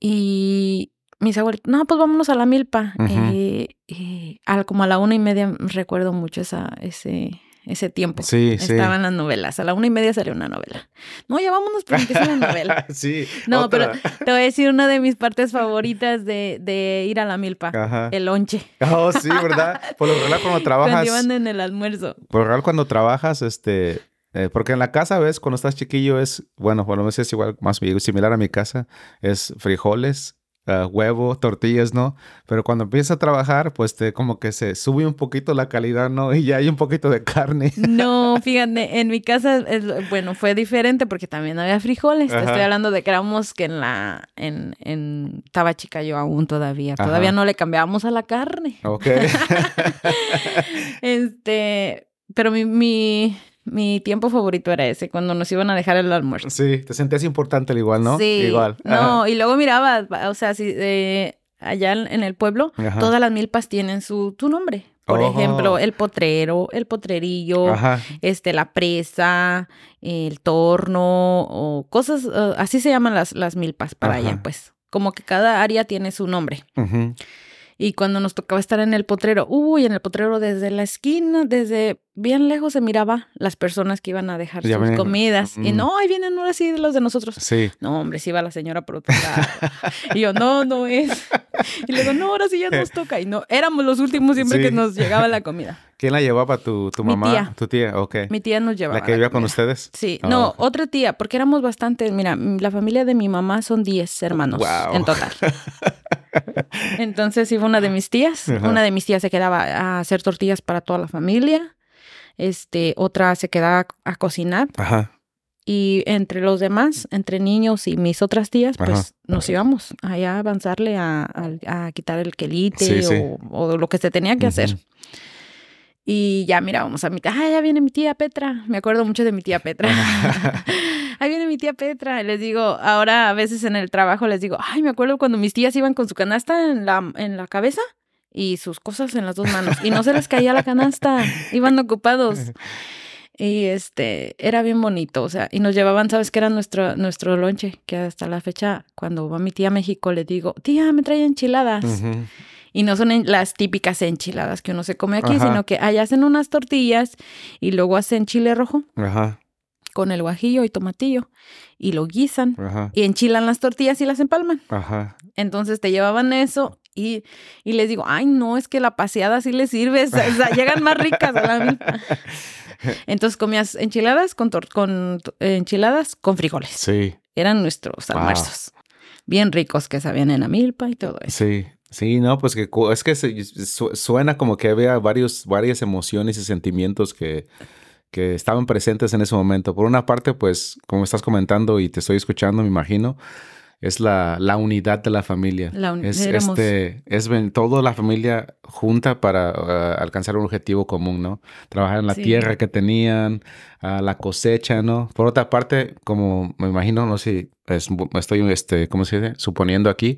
y mis abuelitos, no, pues vámonos a la milpa. Eh, eh, al- como a la una y media recuerdo mucho esa, ese, ese tiempo. sí, sí. Estaban las novelas. A la una y media salió una novela. No, ya vámonos porque empieza la novela. sí. No, otra. pero te voy a decir una de mis partes favoritas de, de ir a la milpa. Ajá. El lonche. Oh, sí, ¿verdad? Por lo general cuando trabajas, Cuando en el almuerzo. por lo general cuando trabajas, este, eh, porque en la casa, ves, cuando estás chiquillo es, bueno, por lo menos es igual, más similar a mi casa, es frijoles, ah, huevo, tortillas, ¿no? Pero cuando empiezas a trabajar, pues te como que se sube un poquito la calidad, ¿no? Y ya hay un poquito de carne. No, fíjate, en mi casa, es- bueno, fue diferente porque también había frijoles. Te estoy hablando de que éramos que en la, en, en, estaba chica yo aún todavía. Ajá. Todavía no le cambiábamos a la carne. Ok. Este, pero mi, mi, mi tiempo favorito era ese, cuando nos iban a dejar el almuerzo. sí, te sentías importante al igual, ¿no? Sí. Igual. No, y luego miraba, o sea, si, eh, allá en el pueblo, Ajá. todas las milpas tienen su, tu nombre. Por Oh. ejemplo, el potrero, el potrerillo, Ajá. este, la presa, el torno, o cosas, eh, así se llaman las, las milpas para allá, pues. Como que cada área tiene su nombre. Y cuando nos tocaba estar en el potrero, uy, en el potrero desde la esquina, desde bien lejos se miraba las personas que iban a dejar Ya sus comidas. Y no, ahí vienen ahora sí los de nosotros. Sí. No, hombre, sí va la señora por otro lado. y yo, no, no es. Y le digo, no, ahora sí ya nos toca. Y no, éramos los últimos siempre Sí. que nos llegaba la comida. ¿Quién la llevaba? ¿Tu, tu Mi mamá? tía. ¿Tu tía? Ok. Mi tía nos llevaba. ¿La que vivía con ustedes? Sí, Ah, no, otra tía, porque éramos bastantes. Mira, la familia de mi mamá son 10 hermanos Wow. en total. Entonces iba una de mis tías. Ajá. Una de mis tías se quedaba a hacer tortillas para toda la familia. Este, otra se quedaba a cocinar. Ajá. Y entre los demás, entre niños y mis otras tías, pues Ajá. nos íbamos allá a avanzarle a, a- a quitar el quelite Sí, sí. O, o lo que se tenía que hacer. Y ya mirábamos a mi tía, ah, ya viene mi tía Petra. Me acuerdo mucho de mi tía Petra. Ahí viene mi tía Petra. Les digo, ahora a veces en el trabajo les digo, ay, me acuerdo cuando mis tías iban con su canasta en la, en la cabeza y sus cosas en las dos manos. Y no se les caía la canasta, iban ocupados. Y este, era bien bonito, o sea, y nos llevaban, ¿sabes qué era nuestro, nuestro lonche? Que hasta la fecha, cuando va mi tía a México, le digo, tía, me trae enchiladas. Y no son las típicas enchiladas que uno se come aquí, Ajá. sino que allá hacen unas tortillas y luego hacen chile rojo Ajá. con el guajillo y tomatillo y lo guisan Ajá. y enchilan las tortillas y las empalman. Ajá. Entonces te llevaban eso y, y les digo, ay, no, es que la paseada sí les sirve, o sea, llegan más ricas a la. Entonces comías enchiladas con, con eh, enchiladas con frijoles. Sí. Eran nuestros Wow. almuerzos. Bien ricos que sabían en la milpa y todo eso. Sí. Sí, no, pues que es que se- suena como que había varios, varias emociones y sentimientos que, que estaban presentes en ese momento. Por una parte, pues, como estás comentando y te estoy escuchando, me imagino, es la, la unidad de la familia. La uni- es, éramos- este, es toda la familia junta para uh, alcanzar un objetivo común, ¿no? Trabajar en la Sí. tierra que tenían, la cosecha, ¿no? Por otra parte, como me imagino, no sé, es- estoy, este, ¿cómo se dice? Suponiendo aquí,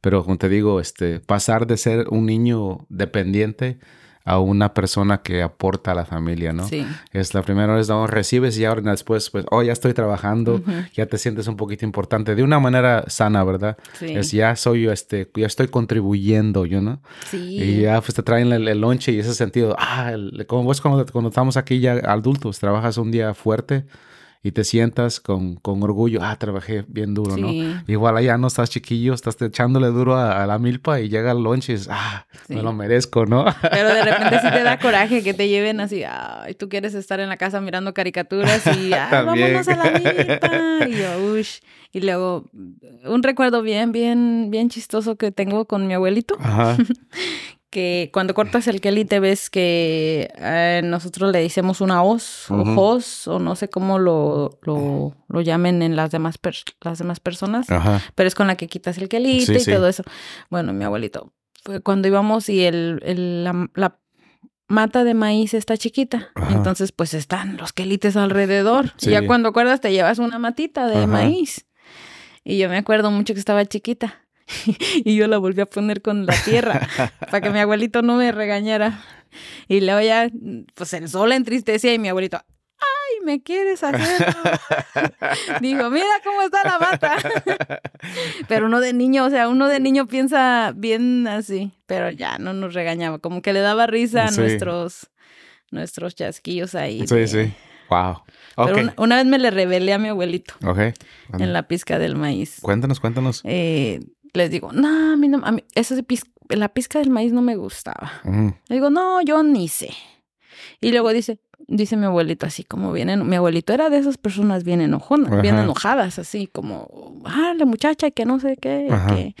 pero como te digo, este, pasar de ser un niño dependiente a una persona que aporta a la familia, ¿no? Sí. Es la primera vez, no, recibes y ahora después, pues, oh, ya estoy trabajando, ya te sientes un poquito importante, de una manera sana, ¿verdad? Sí. Es ya soy, este, ya estoy contribuyendo, yo, ¿no? Sí. Y ya pues te traen el, el lonche y ese sentido, ah, el- como vos cuando, cuando estamos aquí ya adultos, trabajas un día fuerte y te sientas con, con orgullo, ah, trabajé bien duro, ¿no? Igual allá no estás chiquillo, estás echándole duro a, a la milpa y llega el lonche y dices, ah, Sí. me lo merezco, ¿no? Pero de repente sí te da coraje que te lleven así, ay, tú quieres estar en la casa mirando caricaturas y, También. vámonos a la milpa. Y yo, ush. Y luego, un recuerdo bien, bien, bien chistoso que tengo con mi abuelito, Ajá, que cuando cortas el quelite ves que eh, nosotros le decimos una hoz o Ujú. jos, o no sé cómo lo, lo, lo llamen en las demás, per- las demás personas ajá, pero es con la que quitas el quelite Sí, y sí. todo eso. Bueno, mi abuelito, fue cuando íbamos y el, el- la, la mata de maíz está chiquita, Ajá. entonces pues están los quelites alrededor. Sí. Y ya cuando acuerdas te llevas una matita de Ajá. maíz. Y yo me acuerdo mucho que estaba chiquita. y yo la volví a poner con la tierra para que mi abuelito no me regañara. Y luego ya, pues el sol entristecía y mi abuelito, ay, ¿me quieres hacer? Digo, mira cómo está la mata. pero uno de niño, o sea, uno de niño piensa bien así, pero ya no nos regañaba, como que le daba risa a nuestros, nuestros chasquillos ahí. sí, de- sí, wow, Pero una, una vez me le rebelé a mi abuelito en la pizca del maíz. cuéntanos, cuéntanos. Eh, les digo, no, a mí no, a mí, pis- la pizca del maíz no me gustaba. Le digo, no, yo ni sé. Y luego dice, dice mi abuelito así como viene, mi abuelito era de esas personas bien enojonas, bien enojadas, así como, ah, la muchacha que no sé qué, que...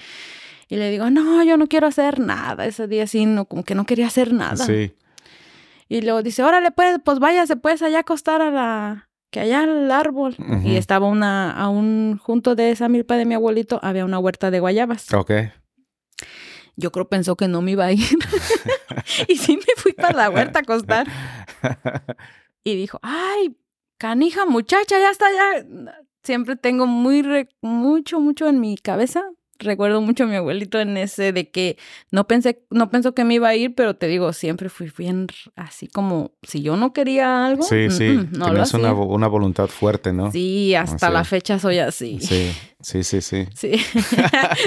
Y le digo, no, yo no quiero hacer nada. Ese día sí, no, como que no quería hacer nada. Sí, Y luego dice, órale, pues, pues váyase pues allá a acostar a la, que allá al árbol. Y estaba una, a un, junto de esa milpa de mi abuelito, había una huerta de guayabas. ok, Yo creo pensó que no me iba a ir. y sí me fui para la huerta a acostar. Y dijo, ay, canija muchacha, ya está, ya. Siempre tengo muy, re- mucho, mucho en mi cabeza recuerdo mucho a mi abuelito en ese de que no pensé, no pensó que me iba a ir, pero te digo, siempre fui bien así como si yo no quería algo. Sí, sí. no Tenías una, una, voluntad fuerte, ¿no? Sí, hasta la fecha soy así. Sí, sí, sí, sí. Sí,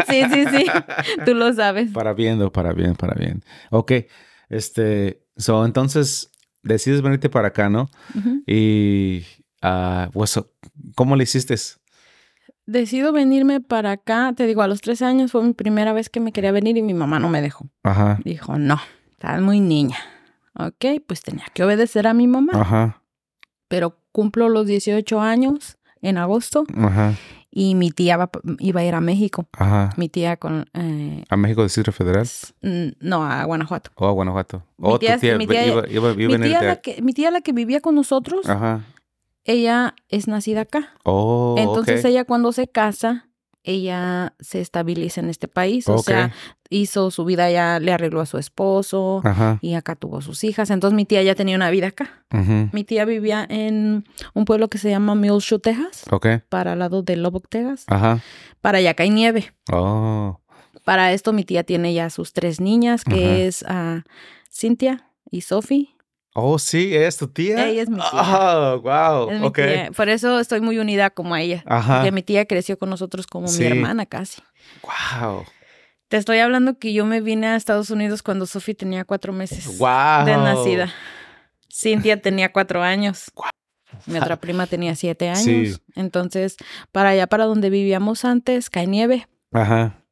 sí, sí, sí. Tú lo sabes. Para bien, para bien, para bien. Ok, este, so, entonces decides venirte para acá, ¿no? Y, uh, ¿cómo le hiciste? Decido venirme para acá. Te digo, a los tres años fue mi primera vez que me quería venir y mi mamá no me dejó. Ajá. Dijo, no, estás muy niña. Ok, pues tenía que obedecer a mi mamá. Ajá. Pero cumplo los 18 años en agosto. Ajá. Y mi tía iba a ir a México. Ajá. Mi tía con... Eh, ¿A México Distrito Federal? No, a Guanajuato. Oh, a Guanajuato. Mi tía, mi tía, la que, mi tía la que vivía con nosotros. Ajá ella es nacida acá. Oh, Entonces ella cuando se casa, ella se estabiliza en este país. O sea, hizo su vida ya, le arregló a su esposo y acá tuvo sus hijas. Entonces mi tía ya tenía una vida acá. Mi tía vivía en un pueblo que se llama Muleshoe, Texas. Para el lado de Lubbock, Texas. Ajá. Para allá acá hay nieve. Oh. Para esto mi tía tiene ya sus tres niñas, que es uh, Cynthia y Sophie. Oh, sí, es tu tía. Ella es mi tía. Oh, wow. ok. Por eso estoy muy unida como a ella. Ajá. Porque mi tía creció con nosotros como mi hermana casi. Wow. Te estoy hablando que yo me vine a Estados Unidos cuando Sophie tenía cuatro meses wow. de nacida. Cintia tenía cuatro años. Mi otra prima tenía siete años. Sí. Entonces, para allá, para donde vivíamos antes, cae nieve. Ajá.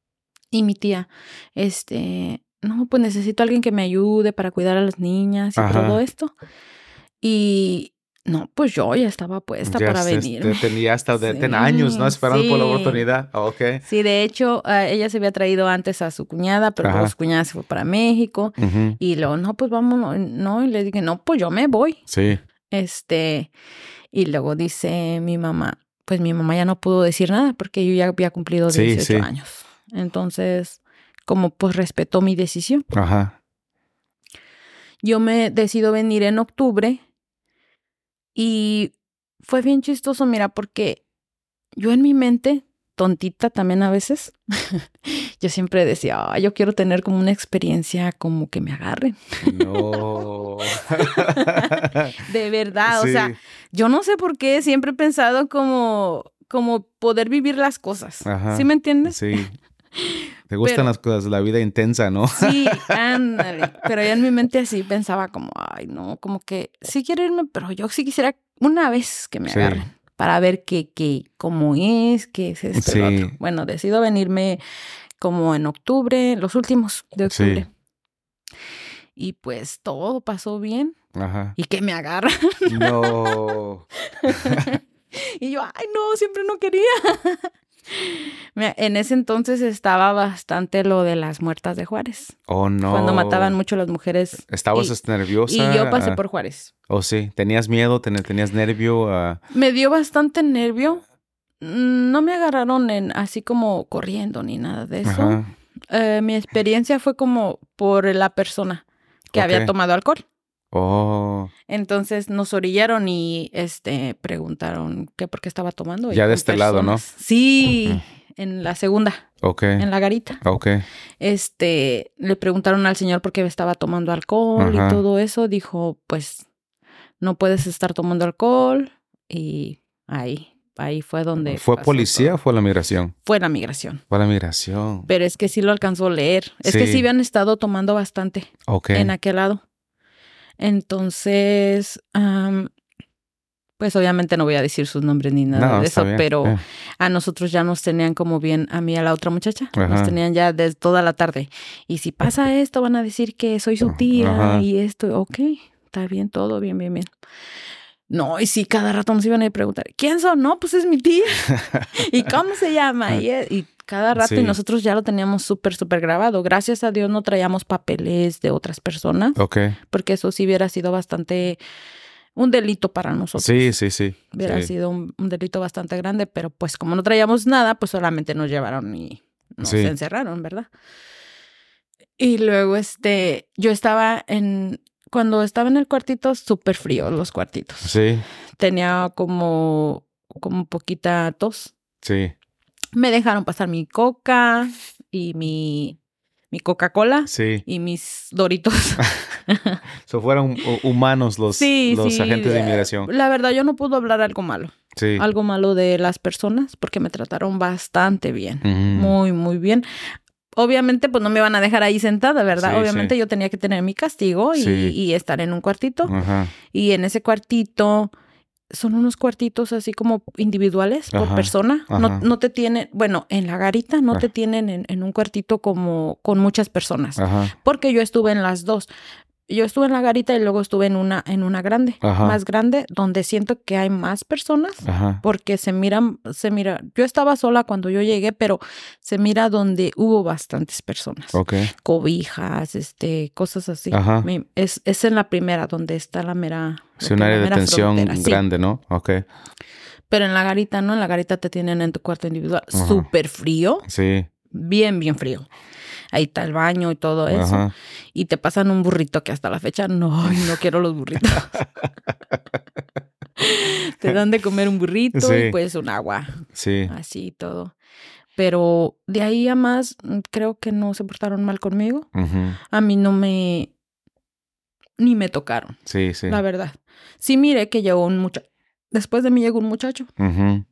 Y mi tía, este, no, pues necesito a alguien que me ayude para cuidar a las niñas y todo esto. Y no, pues yo ya estaba puesta para venir. Tenía hasta de, años, ¿no? Esperando por la oportunidad. Ah, ok. Sí, de hecho, ah, ella se había traído antes a su cuñada, pero su cuñada se fue para México. Y luego, no, pues vamos, no. Y le dije, no, pues yo me voy. Sí. Este, y luego dice mi mamá, pues mi mamá ya no pudo decir nada porque yo ya había cumplido 18 años. Entonces, como pues respetó mi decisión. Ajá. Yo me decido venir en octubre y fue bien chistoso, mira, porque yo en mi mente, tontita también a veces, yo siempre decía, yo quiero tener como una experiencia como que me agarren. No. de verdad, o sea, yo no sé por qué siempre he pensado como, como poder vivir las cosas. Ajá. ¿Sí me entiendes? Sí. Te gustan las cosas, la vida intensa, ¿no? Sí, ándale. Pero yo en mi mente así pensaba como, ay, no, como que sí quiero irme, pero yo sí quisiera una vez que me agarren para ver qué, qué, cómo es, qué es esto. Sí. Bueno, decido venirme como en octubre, los últimos de octubre. Sí. Y pues todo pasó bien. Ajá. Y que me agarran. No. y yo, ay, no, siempre no quería. En ese entonces estaba bastante lo de las muertas de Juárez. Oh, no. Cuando mataban mucho las mujeres. ¿Estabas nerviosa? Y yo pasé por Juárez. Oh, sí. ¿Tenías miedo? ¿Tenías nervio? Me dio bastante nervio. Mm, no me agarraron en así como corriendo ni nada de eso. Eh, mi experiencia fue como por la persona que había tomado alcohol. Oh. Entonces nos orillaron y este preguntaron qué por qué estaba tomando. Ya de este lado, ¿no? Sí, en la segunda. Ok. En la garita. Ok. Este, le preguntaron al señor por qué estaba tomando alcohol y todo eso. Dijo, pues, no puedes estar tomando alcohol. Y ahí, ahí fue donde. ¿Fue policía o fue la migración? Fue la migración. Fue la migración. Pero es que sí lo alcanzó a leer. Es que sí habían estado tomando bastante. Ok. En aquel lado. Entonces, pues obviamente no voy a decir sus nombres ni nada de eso, pero eh. a nosotros ya nos tenían como bien, a mí y a la otra muchacha, nos tenían ya desde toda la tarde. Y si pasa esto, van a decir que soy su tía y esto, ok, está bien, todo bien, bien, bien. No, y sí, cada rato nos iban a preguntar, ¿quién son? No, pues es mi tía. ¿Y cómo se llama? Y, y cada rato y nosotros ya lo teníamos súper, súper grabado. Gracias a Dios no traíamos papeles de otras personas. Ok. Porque eso sí hubiera sido bastante un delito para nosotros. Sí, sí, sí. Hubiera sido un, delito bastante grande, pero pues como no traíamos nada, pues solamente nos llevaron y nos encerraron, ¿verdad? Y luego, este, yo estaba en, cuando estaba en el cuartito, súper frío los cuartitos. Sí. Tenía como, como poquita tos. Sí Me dejaron pasar mi coca y mi, mi Coca-Cola Sí. y mis doritos. So fueron hu- humanos los, Sí, los sí, agentes de eh, inmigración. La verdad, yo no puedo hablar algo malo. Sí. Algo malo de las personas porque me trataron bastante bien. Muy, muy bien. Obviamente, pues no me van a dejar ahí sentada, ¿verdad? Obviamente yo tenía que tener mi castigo y, estar en un cuartito. Ajá. Y en ese cuartito son unos cuartitos así como individuales por Ajá, persona. ajá. No, no te tienen, bueno, en la garita no Ah. te tienen en, en un cuartito como con muchas personas. Porque yo estuve en las dos. Yo estuve en la garita y luego estuve en una, en una grande, Ajá. más grande, donde siento que hay más personas Ajá. porque se miran, se mira, yo estaba sola cuando yo llegué, pero se mira donde hubo bastantes personas, cobijas, este, cosas así. Ajá. Es, es en la primera donde está la mera, que un es área de sí. grande, ¿no? Ok. Pero en la garita, ¿no? En la garita te tienen en tu cuarto individual, súper frío, Sí. bien, bien frío. Ahí está el baño y todo eso. Ajá. Y te pasan un burrito que hasta la fecha no, no quiero los burritos. te dan de comer un burrito Sí. y pues un agua. Sí. así y todo. Pero de ahí a más, mm, creo que no se portaron mal conmigo. Ujú. A mí no me... ni me tocaron, Sí, sí. la verdad. Sí miré que llegó un muchacho. Después de mí llegó un muchacho Ujú.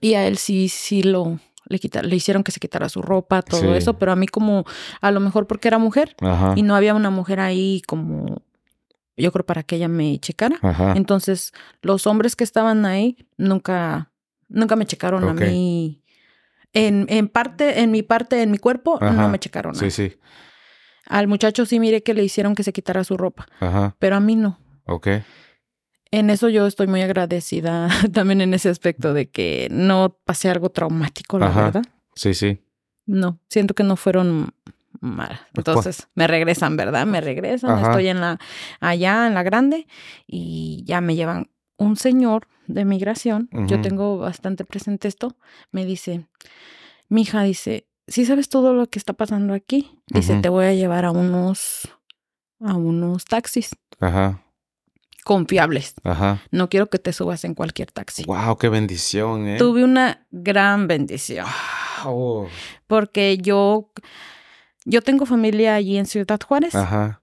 y a él sí, sí lo... Le, quita- le hicieron que se quitara su ropa, todo Sí. eso, pero a mí como, a lo mejor porque era mujer Ajá. y no había una mujer ahí como, yo creo para que ella me checara. Ajá. Entonces, los hombres que estaban ahí nunca, nunca me checaron a mí. En, en parte, en mi parte, en mi cuerpo, Ajá. no me checaron. Sí, sí. Al muchacho sí miré que le hicieron que se quitara su ropa, Ajá. pero a mí no. Ok. En eso yo estoy muy agradecida también en ese aspecto de que no pasé algo traumático, la Ajá. verdad. Sí, sí. No, siento que no fueron mal. Pues. Entonces, me regresan, ¿verdad? Me regresan, Ajá. estoy en la allá en la grande y ya me llevan un señor de migración. Yo tengo bastante presente esto. Me dice, "Mi hija dice, "¿Sí sabes todo lo que está pasando aquí?" Dice. "Te voy a llevar a unos a unos taxis Ajá. Confiables. Ajá. No quiero que te subas en cualquier taxi." Wow, qué bendición, ¿eh? Tuve una gran bendición. Wow. porque yo, yo tengo familia allí en Ciudad Juárez Ajá.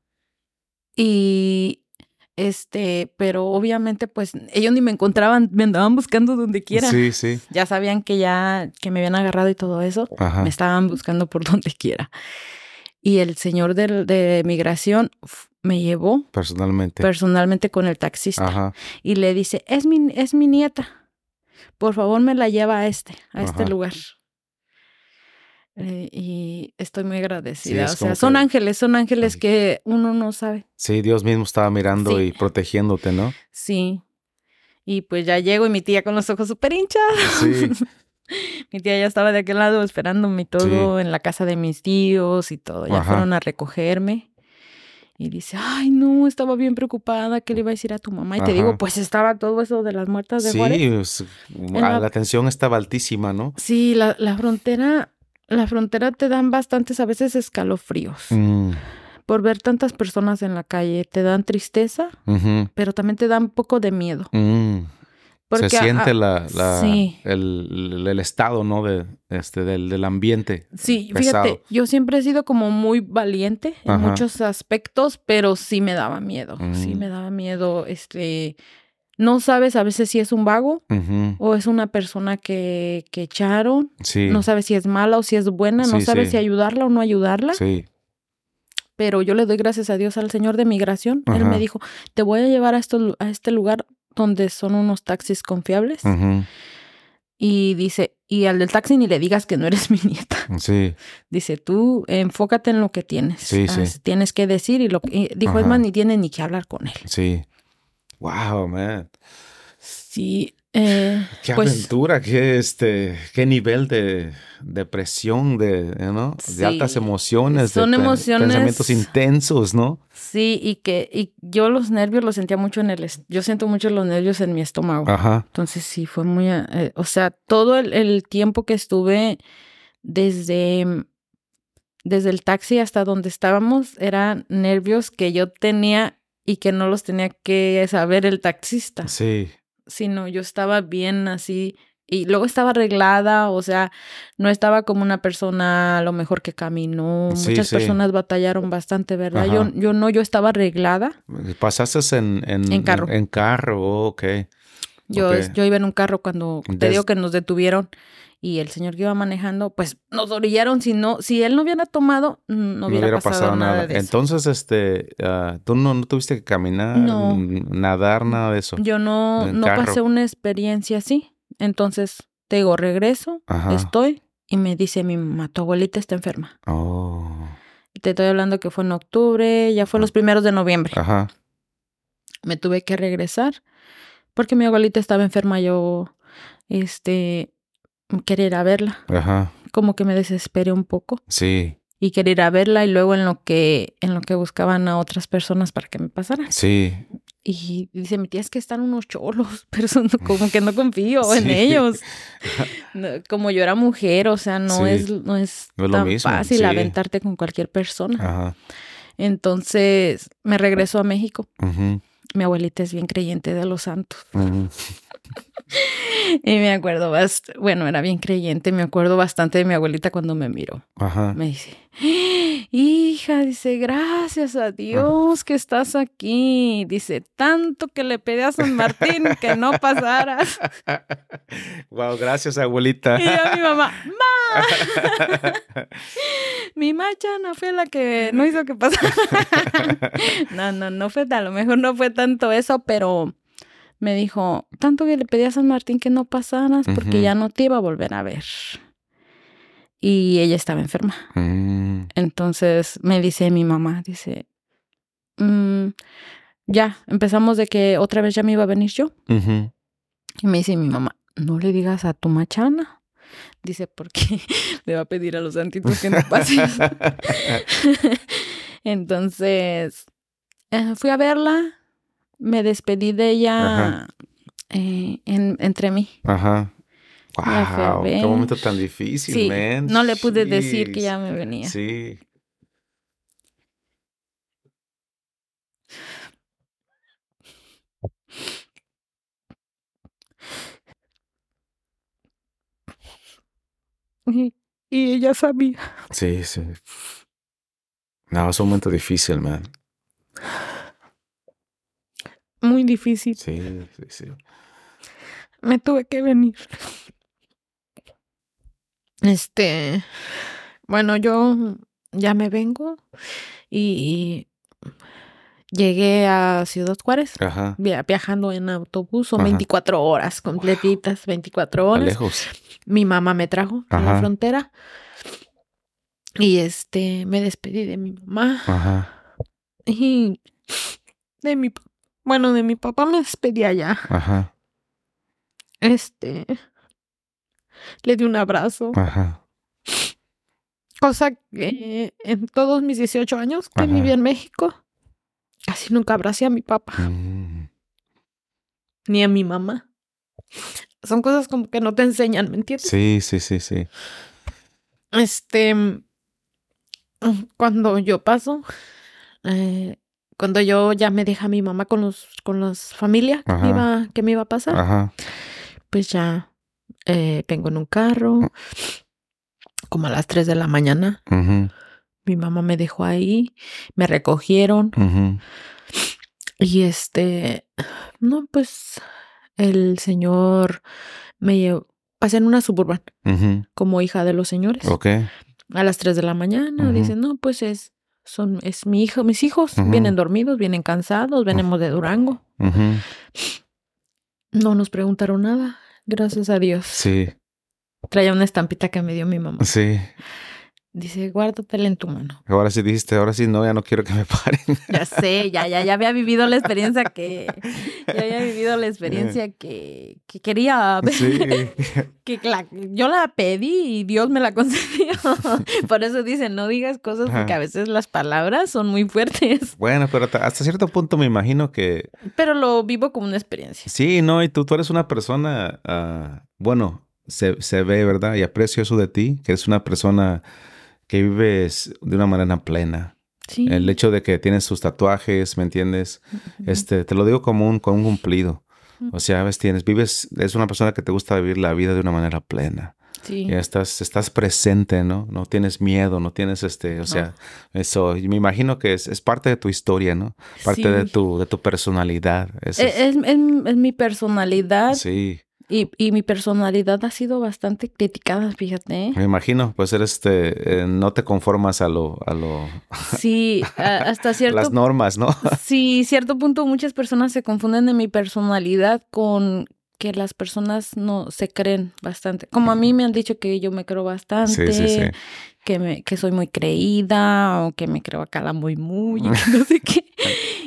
y este, pero obviamente pues ellos ni me encontraban, me andaban buscando donde quiera. Sí, sí. Ya sabían que ya, que me habían agarrado y todo eso, Ajá. me estaban buscando por donde quiera. Y el señor del- de, migración me llevó Personalmente. personalmente con el taxista Ajá. y le dice, es mi, es mi nieta, por favor me la lleva a este, a este lugar. Eh, y estoy muy agradecida. o sea, son que- ángeles, son ángeles Ay. que uno no sabe. Sí, Dios mismo estaba mirando Sí. y protegiéndote, ¿no? Sí. Y pues ya llego y mi tía con los ojos súper hinchados. Sí. mi tía ya estaba de aquel lado esperándome todo en la casa de mis tíos y todo. Ya Ajá. fueron a recogerme. Y dice, ay, no, estaba bien preocupada, ¿qué le iba a decir a tu mamá? Y te digo, pues estaba todo eso de las muertas de Sí, Juárez. es- la- la tensión estaba altísima, ¿no? Sí, la, la frontera, la frontera te dan bastantes a veces escalofríos. Mm, Por ver tantas personas en la calle, te dan tristeza, pero también te dan un poco de miedo. mm. Porque Se siente ah, la, la- sí. el, el- estado, ¿no? De, este, del, del ambiente. Sí, pesado. fíjate, yo siempre he sido como muy valiente en Ajá. muchos aspectos, pero sí me daba miedo, sí Mm. me daba miedo, este, no sabes a veces si es un vago o es una persona que, que echaron, Sí. no sabes si es mala o si es buena, no Sí, sabes si ayudarla o no ayudarla, Sí. pero yo le doy gracias a Dios al Señor de migración, Él me dijo, te voy a llevar a, esto, a este lugar donde son unos taxis confiables y dice, y al del taxi ni le digas que no eres mi nieta. Sí. Dice, tú enfócate en lo que tienes. Sí, sí. Ah, Tienes que decir y lo que... y dijo, es Ajá. más, ni tienes ni que hablar con él. Sí. Wow, man. Sí. Eh, Qué pues, aventura, qué este, qué nivel de depresión, de, ¿no? De altas emociones, Son de emociones- pensamientos intensos, ¿no? Sí, y que y yo los nervios los sentía mucho en el... Yo siento mucho los nervios en mi estómago. Ajá. Entonces sí, fue muy... eh, o sea, todo el, el tiempo que estuve desde... Desde el taxi hasta donde estábamos eran nervios que yo tenía y que no los tenía que saber el taxista. Sí. Sino yo estaba bien así y luego estaba arreglada, o sea, no estaba como una persona a lo mejor que caminó. Sí, Muchas sí. personas batallaron bastante, ¿verdad? Ajá. Yo, yo no, yo estaba arreglada. Pasaste en, en, En carro. En, carro, oh, ok. Yo, yo iba en un carro cuando te Des- digo que nos detuvieron y el señor que iba manejando, pues nos orillaron. Si no, si él no hubiera tomado, mm, no hubiera, pasado, nada, de eso. Entonces, este, ah, tú no, no tuviste que caminar, No. n- nadar, nada de eso. Yo no, no carro. pasé una experiencia así. Entonces, te digo, regreso, Ajá. estoy y me dice mi mamá, tu abuelita está enferma. Oh, Te estoy hablando que fue en octubre, ya fue los primeros de noviembre. ajá. Me tuve que regresar porque mi abuelita estaba enferma. Yo, este, quería ir a verla. Ajá. Como que me desesperé un poco Sí, y quería ir a verla y luego en lo que, en lo que buscaban a otras personas para que me pasaran. sí. Y dice, mi tía, es que están unos cholos, pero son como que no confío en ellos. Como yo era mujer, o sea, no Sí. es, no es No es lo tan mismo, fácil sí. aventarte con cualquier persona. Ajá. Entonces me regreso a México. ujú, Mi abuelita es bien creyente de los santos. ujú. Y me acuerdo, bast- bueno, era bien creyente, me acuerdo bastante de mi abuelita cuando me miró. Ajá. Me dice, hija, dice, gracias a Dios que estás aquí. Dice, tanto que le pedí a San Martín que no pasaras. wow, gracias, abuelita. Y yo a mi mamá, ¡Ma! Mi machana fue la que no hizo que pasara. No, no, no fue, a lo mejor no fue tanto eso, pero me dijo, tanto que le pedí a San Martín que no pasaras porque ya no te iba a volver a ver. Y ella estaba enferma. Mm, Entonces me dice mi mamá, dice, "Mm, ya, empezamos de que otra vez ya me iba a venir yo. Y me dice mi mamá, no le digas a tu machana. Dice, porque le va a pedir a los santitos que no pases. Entonces, eh, fui a verla, me despedí de ella eh, en- entre mí. Ajá. Wow, qué momento tan difícil, Sí, man. no le pude decir que ya me venía. Sí. Y, y ella sabía. Sí, sí. No, es un momento difícil, man. Muy difícil. Sí, sí, sí. Me tuve que venir. Este, bueno, yo ya me vengo y llegué a Ciudad Juárez Ajá. viajando en autobús, son Ajá. 24 horas completitas, 24 A horas. lejos. Mi mamá me trajo a la frontera y este, me despedí de mi mamá Ajá. y de mi, pa- bueno, de mi papá me despedí allá. Ajá. Este, le di un abrazo. Ajá. Cosa que en todos mis 18 años que Ajá. viví en México, casi nunca abracé a mi papá Mm, ni a mi mamá. Son cosas como que no te enseñan, ¿me entiendes? Sí, sí, sí, sí. Este, cuando yo paso, eh, cuando yo ya me deja mi mamá con los con las familias que me, iba, que me iba a pasar, Ajá. pues ya eh, vengo en un carro, como a las 3 de la mañana. Mi mamá me dejó ahí, me recogieron. Y este, no, pues el señor me llevó, pasé en una suburban como hija de los señores. Ok. A las 3 de la mañana Ujú. dicen, no, pues es, son, es mi hijo, mis hijos vienen dormidos, vienen cansados, venimos de Durango. No nos preguntaron nada, gracias a Dios. Sí, Traía una estampita que me dio mi mamá. sí. Dice, guárdatela en tu mano. Ahora sí dijiste, ahora sí no, ya no quiero que me paren. Ya sé, ya, ya, ya había vivido la experiencia que, ya había vivido la experiencia que, que quería ver. Sí. que la- yo la pedí y Dios me la concedió. Por eso dicen, no digas cosas porque a veces las palabras son muy fuertes. Bueno, pero hasta hasta cierto punto me imagino que Pero lo vivo como una experiencia. sí, no, y tú, tú eres una persona, ah, bueno, se, se ve, ¿verdad? Y aprecio eso de ti, que eres una persona que vives de una manera plena. Sí. El hecho de que tienes tus tatuajes, ¿me entiendes? Este, te lo digo como un, como un cumplido. O sea, ves, tienes, vives, es una persona que te gusta vivir la vida de una manera plena. Sí. Ya estás, estás presente, ¿no? No tienes miedo, no tienes este, o sea, eso, y me imagino que es, es parte de tu historia, ¿no? Parte de tu, de tu personalidad. Es, es- es- es mi personalidad sí, y, y mi personalidad ha sido bastante criticada, fíjate. ¿eh? me imagino, pues eres este, eh, no te conformas a lo, a lo, Sí, a- hasta cierto las normas, ¿no? Sí, cierto punto muchas personas se confunden de mi personalidad con que las personas no se creen bastante. Como a mí me han dicho que yo me creo bastante, Sí, sí, sí. que me que soy muy creída o que me creo acá la muy muy y que no sé qué.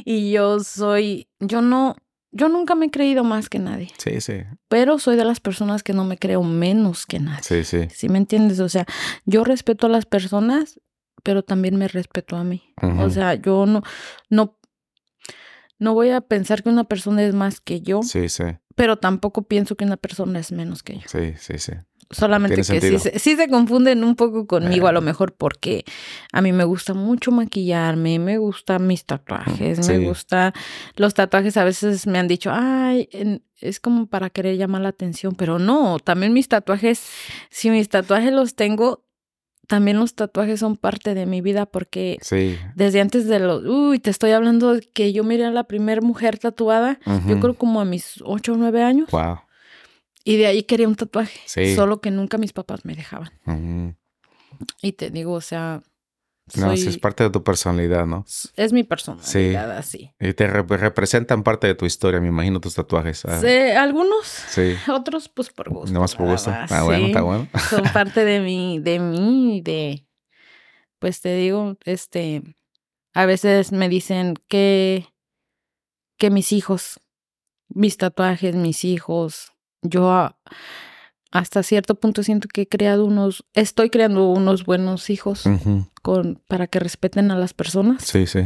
Y yo soy yo no yo nunca me he creído más que nadie, Sí, sí, pero soy de las personas que no me creo menos que nadie. sí, sí. ¿Sí me entiendes? O sea, yo respeto a las personas, pero también me respeto a mí. O sea, yo no, no, no voy a pensar que una persona es más que yo, Sí, sí, pero tampoco pienso que una persona es menos que yo. sí, sí, sí. Solamente que sí se, sí se confunden un poco conmigo, a lo Eh. mejor porque a mí me gusta mucho maquillarme, me gustan mis tatuajes, Sí. me gusta los tatuajes. A veces me han dicho, ay, es como para querer llamar la atención, pero no, también mis tatuajes, si mis tatuajes los tengo, también los tatuajes son parte de mi vida porque Sí. desde antes de los, uy, te estoy hablando de que yo miré a la primera mujer tatuada, yo creo como a mis ocho o nueve años, Wow. Y de ahí quería un tatuaje, Sí. solo que nunca mis papás me dejaban. Y te digo, o sea, No, sí, es parte de tu personalidad, ¿no? es mi personalidad así. Y te rep- representan parte de tu historia, me imagino, tus tatuajes. Ah, Sí, algunos, sí. otros pues por gusto. Nomás por nada gusto. más, Ah, bueno, sí. está bueno. Son parte de mí, de mí, de, pues te digo, este, a veces me dicen que, que mis hijos, mis tatuajes, mis hijos, yo a- hasta cierto punto siento que he creado unos, estoy creando unos buenos hijos con, para que respeten a las personas. Sí, sí.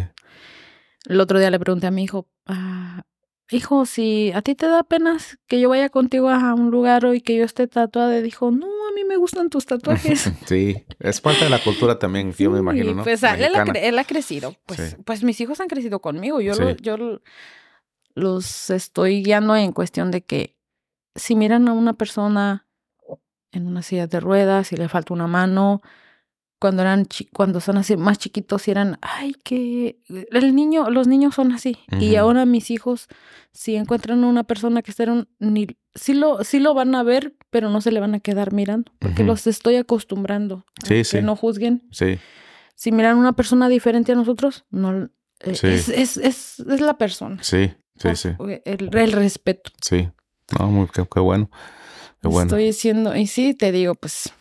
El otro día le pregunté a mi hijo, ah, hijo, si a ti te da pena que yo vaya contigo a un lugar y que yo esté tatuada, y dijo, no, a mí me gustan tus tatuajes. Sí, es parte de la cultura también, yo me imagino, ¿no? Pues él ha, él ha crecido. Pues, Sí. pues mis hijos han crecido conmigo. Yo, Sí. lo- yo lo- los estoy guiando en cuestión de que si miran a una persona en una silla de ruedas y le falta una mano, cuando eran cuando son así más chiquitos eran, ay, que el niño, los niños son así. Y ahora mis hijos, si encuentran a una persona que está un- ni sí lo, sí lo van a ver, pero no se le van a quedar mirando, porque los estoy acostumbrando a Sí, que sí. no juzguen Sí, si miran una persona diferente a nosotros, no eh, Sí. es, es, es, es la persona. sí, sí, sí, El, el respeto. sí. No, muy, qué, qué bueno. Qué bueno. Estoy diciendo, y sí, te digo, pues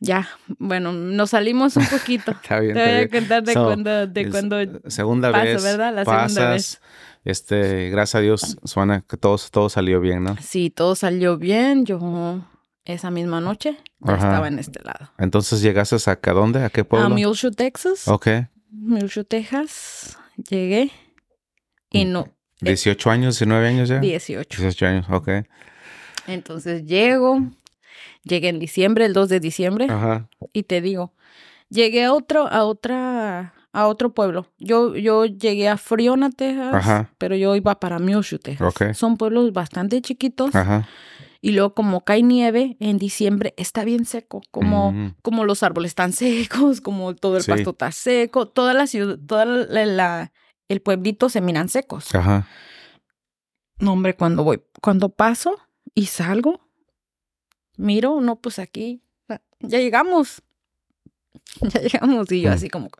ya, bueno, nos salimos un poquito. Está bien, te voy a contar de So, cuando, de cuando Segunda vez. ¿verdad? La segunda vez. Este, gracias a Dios, suena que todo, todo salió bien, ¿no? sí, todo salió bien. Yo esa misma noche ya estaba en este lado. Entonces llegaste acá, ¿dónde? ¿A qué pueblo? A Muleshoe, Texas. Ok. Muleshoe, Texas. Llegué y Mm. no, 18 años, 19 años ya. 18. 18 años, ok. Entonces llego, llegué en diciembre, el 2 de diciembre, Ajá. y te digo, llegué a otro, a otra, a otro pueblo. Yo, yo llegué a Friona, Texas, Ajá. pero yo iba para Muleshoe, Texas. Ok. Son pueblos bastante chiquitos, Ajá. y luego como cae nieve en diciembre, está bien seco, como, Mm, como los árboles están secos, como todo el Sí. pasto está seco, toda la ciudad, toda la, la- el pueblito se miran secos. Ajá. No, hombre, cuando voy, cuando paso y salgo, miro, no, pues aquí, ya llegamos. Ya llegamos. Y yo Mm. así como,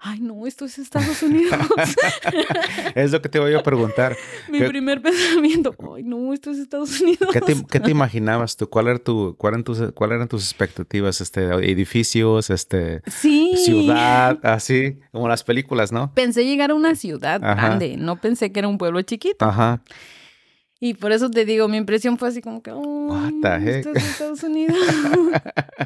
ay, no, esto es Estados Unidos. es lo que te voy a preguntar. Mi ¿Qué- primer pensamiento, ay, no, esto es Estados Unidos. ¿Qué te, qué te imaginabas tú? ¿Cuál era tu, cuál eran tus, cuál eran tus expectativas? Este, edificios, este, Sí. ciudad, así, como las películas, ¿no? Pensé llegar a una ciudad Ajá. grande, no pensé que era un pueblo chiquito. Ajá. Y por eso te digo, mi impresión fue así como que, What "Ay, the esto heck?" es Estados Unidos.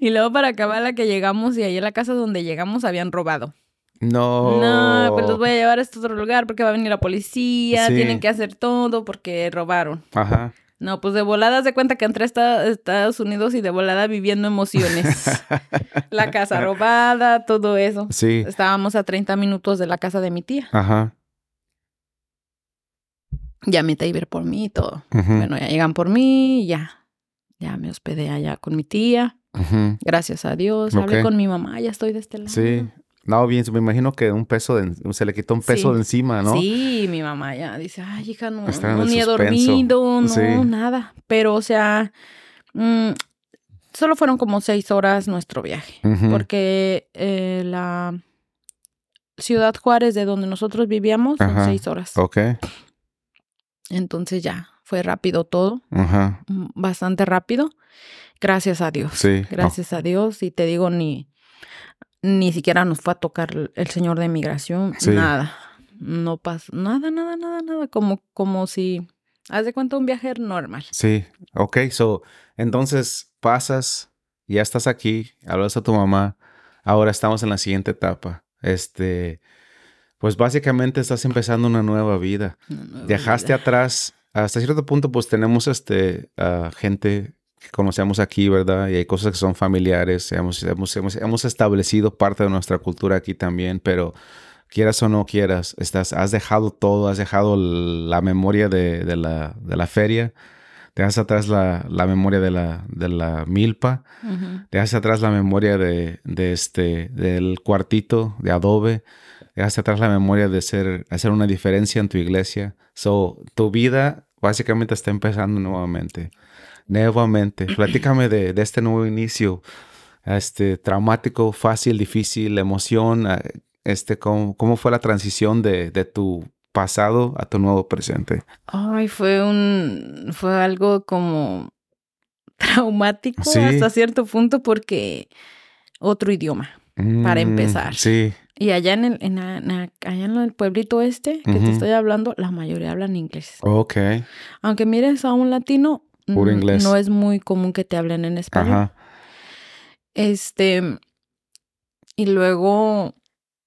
y luego para acabar la que llegamos y ahí en la casa donde llegamos habían robado. No. No, pues los voy a llevar a este otro lugar porque va a venir la policía, Sí. tienen que hacer todo porque robaron. Ajá. No, pues de volada se cuenta que entré a esta- Estados Unidos y de volada viviendo emociones. la casa robada, todo eso. Sí. Estábamos a 30 minutos de la casa de mi tía. Ajá. Ya meta a ir por mí y todo. Bueno, ya llegan por mí y ya. Ya me hospedé allá con mi tía. Gracias a Dios. Hablé con mi mamá, ya estoy de este lado. Sí. No, bien, me imagino que un peso de, se le quitó un peso Sí. de encima, ¿no? Sí, mi mamá ya dice, ay, hija, no, no ni he dormido, no, Sí. nada. Pero, o sea, mm, solo fueron como seis horas nuestro viaje. Porque eh, la Ciudad Juárez, de donde nosotros vivíamos, son Ajá. seis horas. Ok. Entonces ya, fue rápido todo, Ajá. mm, bastante rápido. Gracias a Dios. Sí. Gracias a Dios. Y te digo, ni, ni siquiera nos fue a tocar el- el señor de migración. Sí. Nada. No pasó. Nada, nada, nada, nada. Como, como si. Haz de cuenta un viaje normal. Sí, ok, so, entonces pasas, ya estás aquí, hablas a tu mamá, ahora estamos en la siguiente etapa. Este, pues básicamente estás empezando una nueva vida. Una nueva Dejaste vida. atrás, hasta cierto punto, pues tenemos este, gente que conocemos aquí, ¿verdad? Y hay cosas que son familiares, hemos, hemos, hemos, hemos establecido parte de nuestra cultura aquí también, pero quieras o no quieras, estás, has dejado todo, has dejado la memoria de, de la, de la feria, dejas atrás la, la memoria de la, de la milpa, Ujú. dejas atrás la memoria de, de este, del cuartito de adobe, dejas atrás la memoria de ser, hacer una diferencia en tu iglesia. So, tu vida básicamente está empezando nuevamente. Nuevamente. Platícame de, de este nuevo inicio. Este, traumático, fácil, difícil, emoción. ah, Este, ¿cómo, cómo fue la transición de, de tu pasado a tu nuevo presente? Ay, fue un. Fue algo como traumático Sí. hasta cierto punto porque otro idioma. Para Mm, empezar. Sí. Y allá en el, en la- en la- allá en el pueblito este que te estoy hablando, la mayoría hablan inglés. Ok. Aunque mires a un latino, Puro mm, inglés. no es muy común que te hablen en español. Ajá. Este, y luego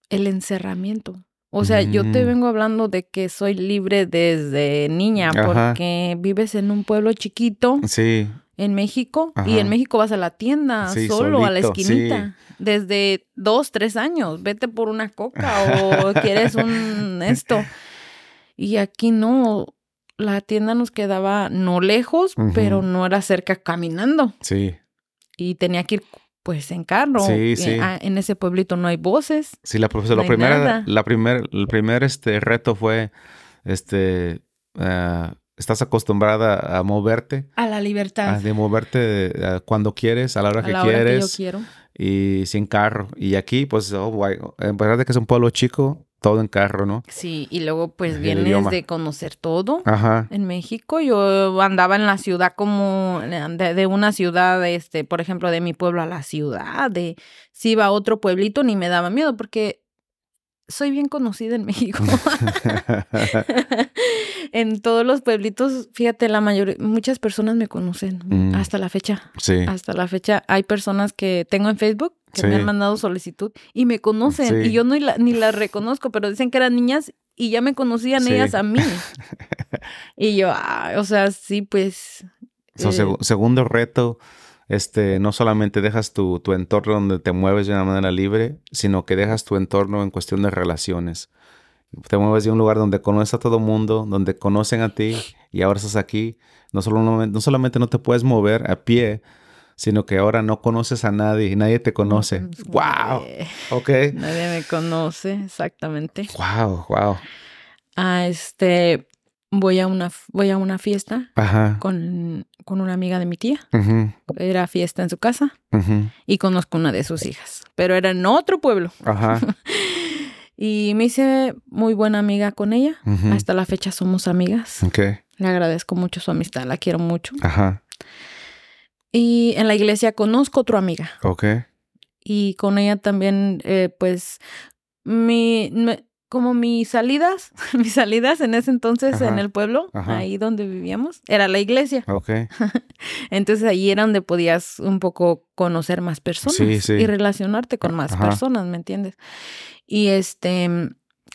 el encerramiento. O sea, yo te Mm. vengo hablando de que soy libre desde niña Ajá. porque vives en un pueblo chiquito Sí. En México y en México vas a la tienda Sí, solo a la esquinita. Desde dos, tres años, vete por una coca o quieres un esto. Y aquí no, la tienda nos quedaba no lejos, pero no era cerca caminando Sí. y tenía que ir pues en carro. Sí, Y, sí. ah, En ese pueblito no hay voces. Sí, la profesora, No la primera, nada. la primer, el primer este reto fue, este, ah, estás acostumbrada a moverte, A la libertad. a de moverte cuando quieres, a la hora a que la hora que yo quieres quiero. y sin carro. Y aquí, pues, oh, guay, en verdad de que es un pueblo chico, todo en carro, ¿no? Sí, y luego pues El vienes idioma. de conocer todo. Ajá. En México yo andaba en la ciudad como de, de una ciudad, este, por ejemplo, de mi pueblo a la ciudad, de si iba a otro pueblito ni me daba miedo porque soy bien conocida en México. en todos los pueblitos, fíjate, la mayoría, muchas personas me conocen Mm. hasta la fecha. sí. Hasta la fecha hay personas que tengo en Facebook que me han mandado solicitud y me conocen Sí. y yo no la- ni las reconozco, pero dicen que eran niñas y ya me conocían Sí. ellas a mí. y yo, ah, o sea, sí, pues. So, eh, segu- segundo reto, este, no solamente dejas tu, tu entorno donde te mueves de una manera libre, sino que dejas tu entorno en cuestión de relaciones. Te mueves de un lugar donde conoces a todo mundo, donde conocen a ti y ahora estás aquí. No, solo, no solamente no te puedes mover a pie, sino que ahora no conoces a nadie y nadie te conoce. ¡Wow! Ok. Nadie me conoce, exactamente. ¡Wow! ¡Wow! Ah, este. Voy a una, voy a una fiesta Ajá. con, con una amiga de mi tía. Ujú, Era fiesta en su casa ujú. y conozco una de sus hijas, pero era en otro pueblo. Ajá. Y me hice muy buena amiga con ella. Hasta la fecha somos amigas. Le agradezco mucho su amistad, la quiero mucho. Ajá. Y en la iglesia conozco otra amiga. Ok. Y con ella también, eh, pues, mi, me- como mis salidas, mis salidas en ese entonces Ajá. en el pueblo, Ajá. ahí donde vivíamos, era la iglesia. Ok. Entonces ahí era donde podías un poco conocer más personas Sí, sí. y relacionarte con más Ajá. personas, ¿me entiendes? Y este,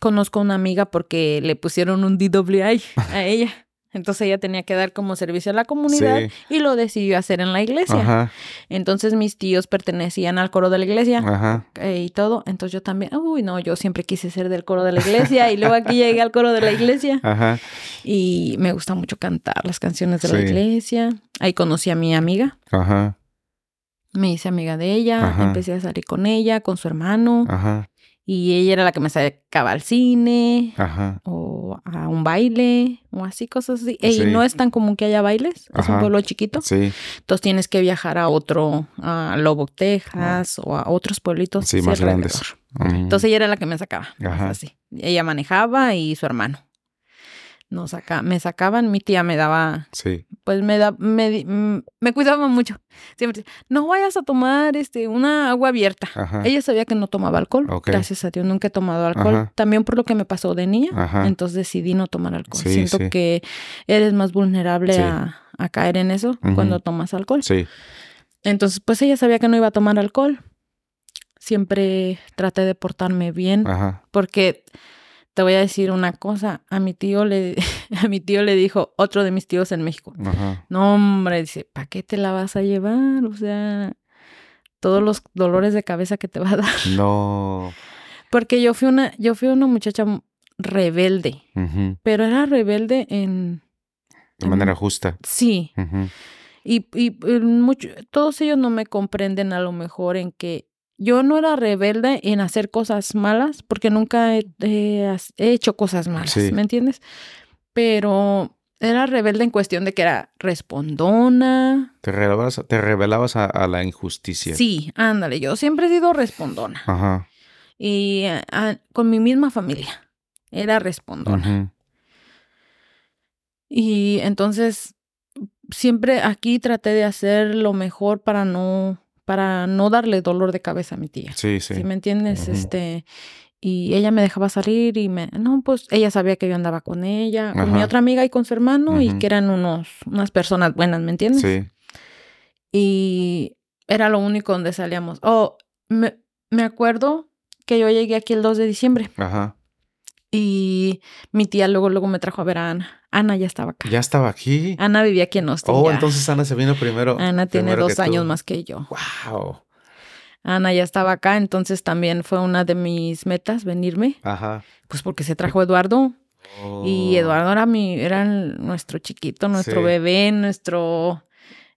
conozco una amiga porque le pusieron un DWI a ella. Entonces ella tenía que dar como servicio a la comunidad y lo decidió hacer en la iglesia. Ajá. Entonces mis tíos pertenecían al coro de la iglesia Ajá. Eh, y todo. Entonces yo también, uy, no, yo siempre quise ser del coro de la iglesia y luego aquí llegué al coro de la iglesia. Ajá. Y me gusta mucho cantar las canciones de la iglesia. Ahí conocí a mi amiga. Ajá. Me hice amiga de ella, empecé a salir con ella, con su hermano. Ajá. Y ella era la que me sacaba al cine Ajá. o a un baile o así, cosas así. Y no es tan común que haya bailes, es un pueblo chiquito. Sí. Entonces tienes que viajar a otro, a Lobo, Texas o a otros pueblitos. Sí, más grandes. Entonces ella era la que me sacaba. Ajá. Así. Ella manejaba y su hermano no saca, me sacaban, mi tía me daba, sí. pues me da, me, me cuidaba mucho. Siempre, no vayas a tomar este una agua abierta. Ella sabía que no tomaba alcohol. Gracias a Dios nunca he tomado alcohol. También por lo que me pasó de niña, entonces decidí no tomar alcohol. Siento que eres más vulnerable a, caer en eso cuando tomas alcohol. Sí. Entonces, pues ella sabía que no iba a tomar alcohol. Siempre traté de portarme bien, porque te voy a decir una cosa, a mi tío le, a mi tío le dijo otro de mis tíos en México. No, hombre, dice, ¿para qué te la vas a llevar? O sea, todos los dolores de cabeza que te va a dar. No. Porque yo fui una, yo fui una muchacha rebelde, pero era rebelde en... De manera justa. Sí. Y, y, y mucho, todos ellos no me comprenden a lo mejor en que yo no era rebelde en hacer cosas malas, porque nunca he, hecho cosas malas, ¿me entiendes? Pero era rebelde en cuestión de que era respondona. Te rebelabas, te rebelabas a, la injusticia. Sí, ándale, yo siempre he sido respondona. Ajá. Y con mi misma familia, era respondona. Y entonces, siempre aquí traté de hacer lo mejor para no para no darle dolor de cabeza a mi tía. Sí, sí. ¿Sí me entiendes? Este, y ella me dejaba salir y me, no, pues ella sabía que yo andaba con ella, con mi otra amiga y con su hermano y que eran unos, unas personas buenas, ¿me entiendes? Sí. Y era lo único donde salíamos. Oh, me, me acuerdo que yo llegué aquí el 2 de diciembre. Ajá. Y mi tía luego, luego me trajo a ver a Ana. Ana ya estaba acá. ¿Ya estaba aquí? Ana vivía aquí en Austin. Oh, entonces Ana se vino primero. Ana tiene dos años más que yo. Wow. Ana ya estaba acá, entonces también fue una de mis metas venirme. Ajá. Pues porque se trajo Eduardo. Y oh. Eduardo era mi, era nuestro chiquito, nuestro bebé, nuestro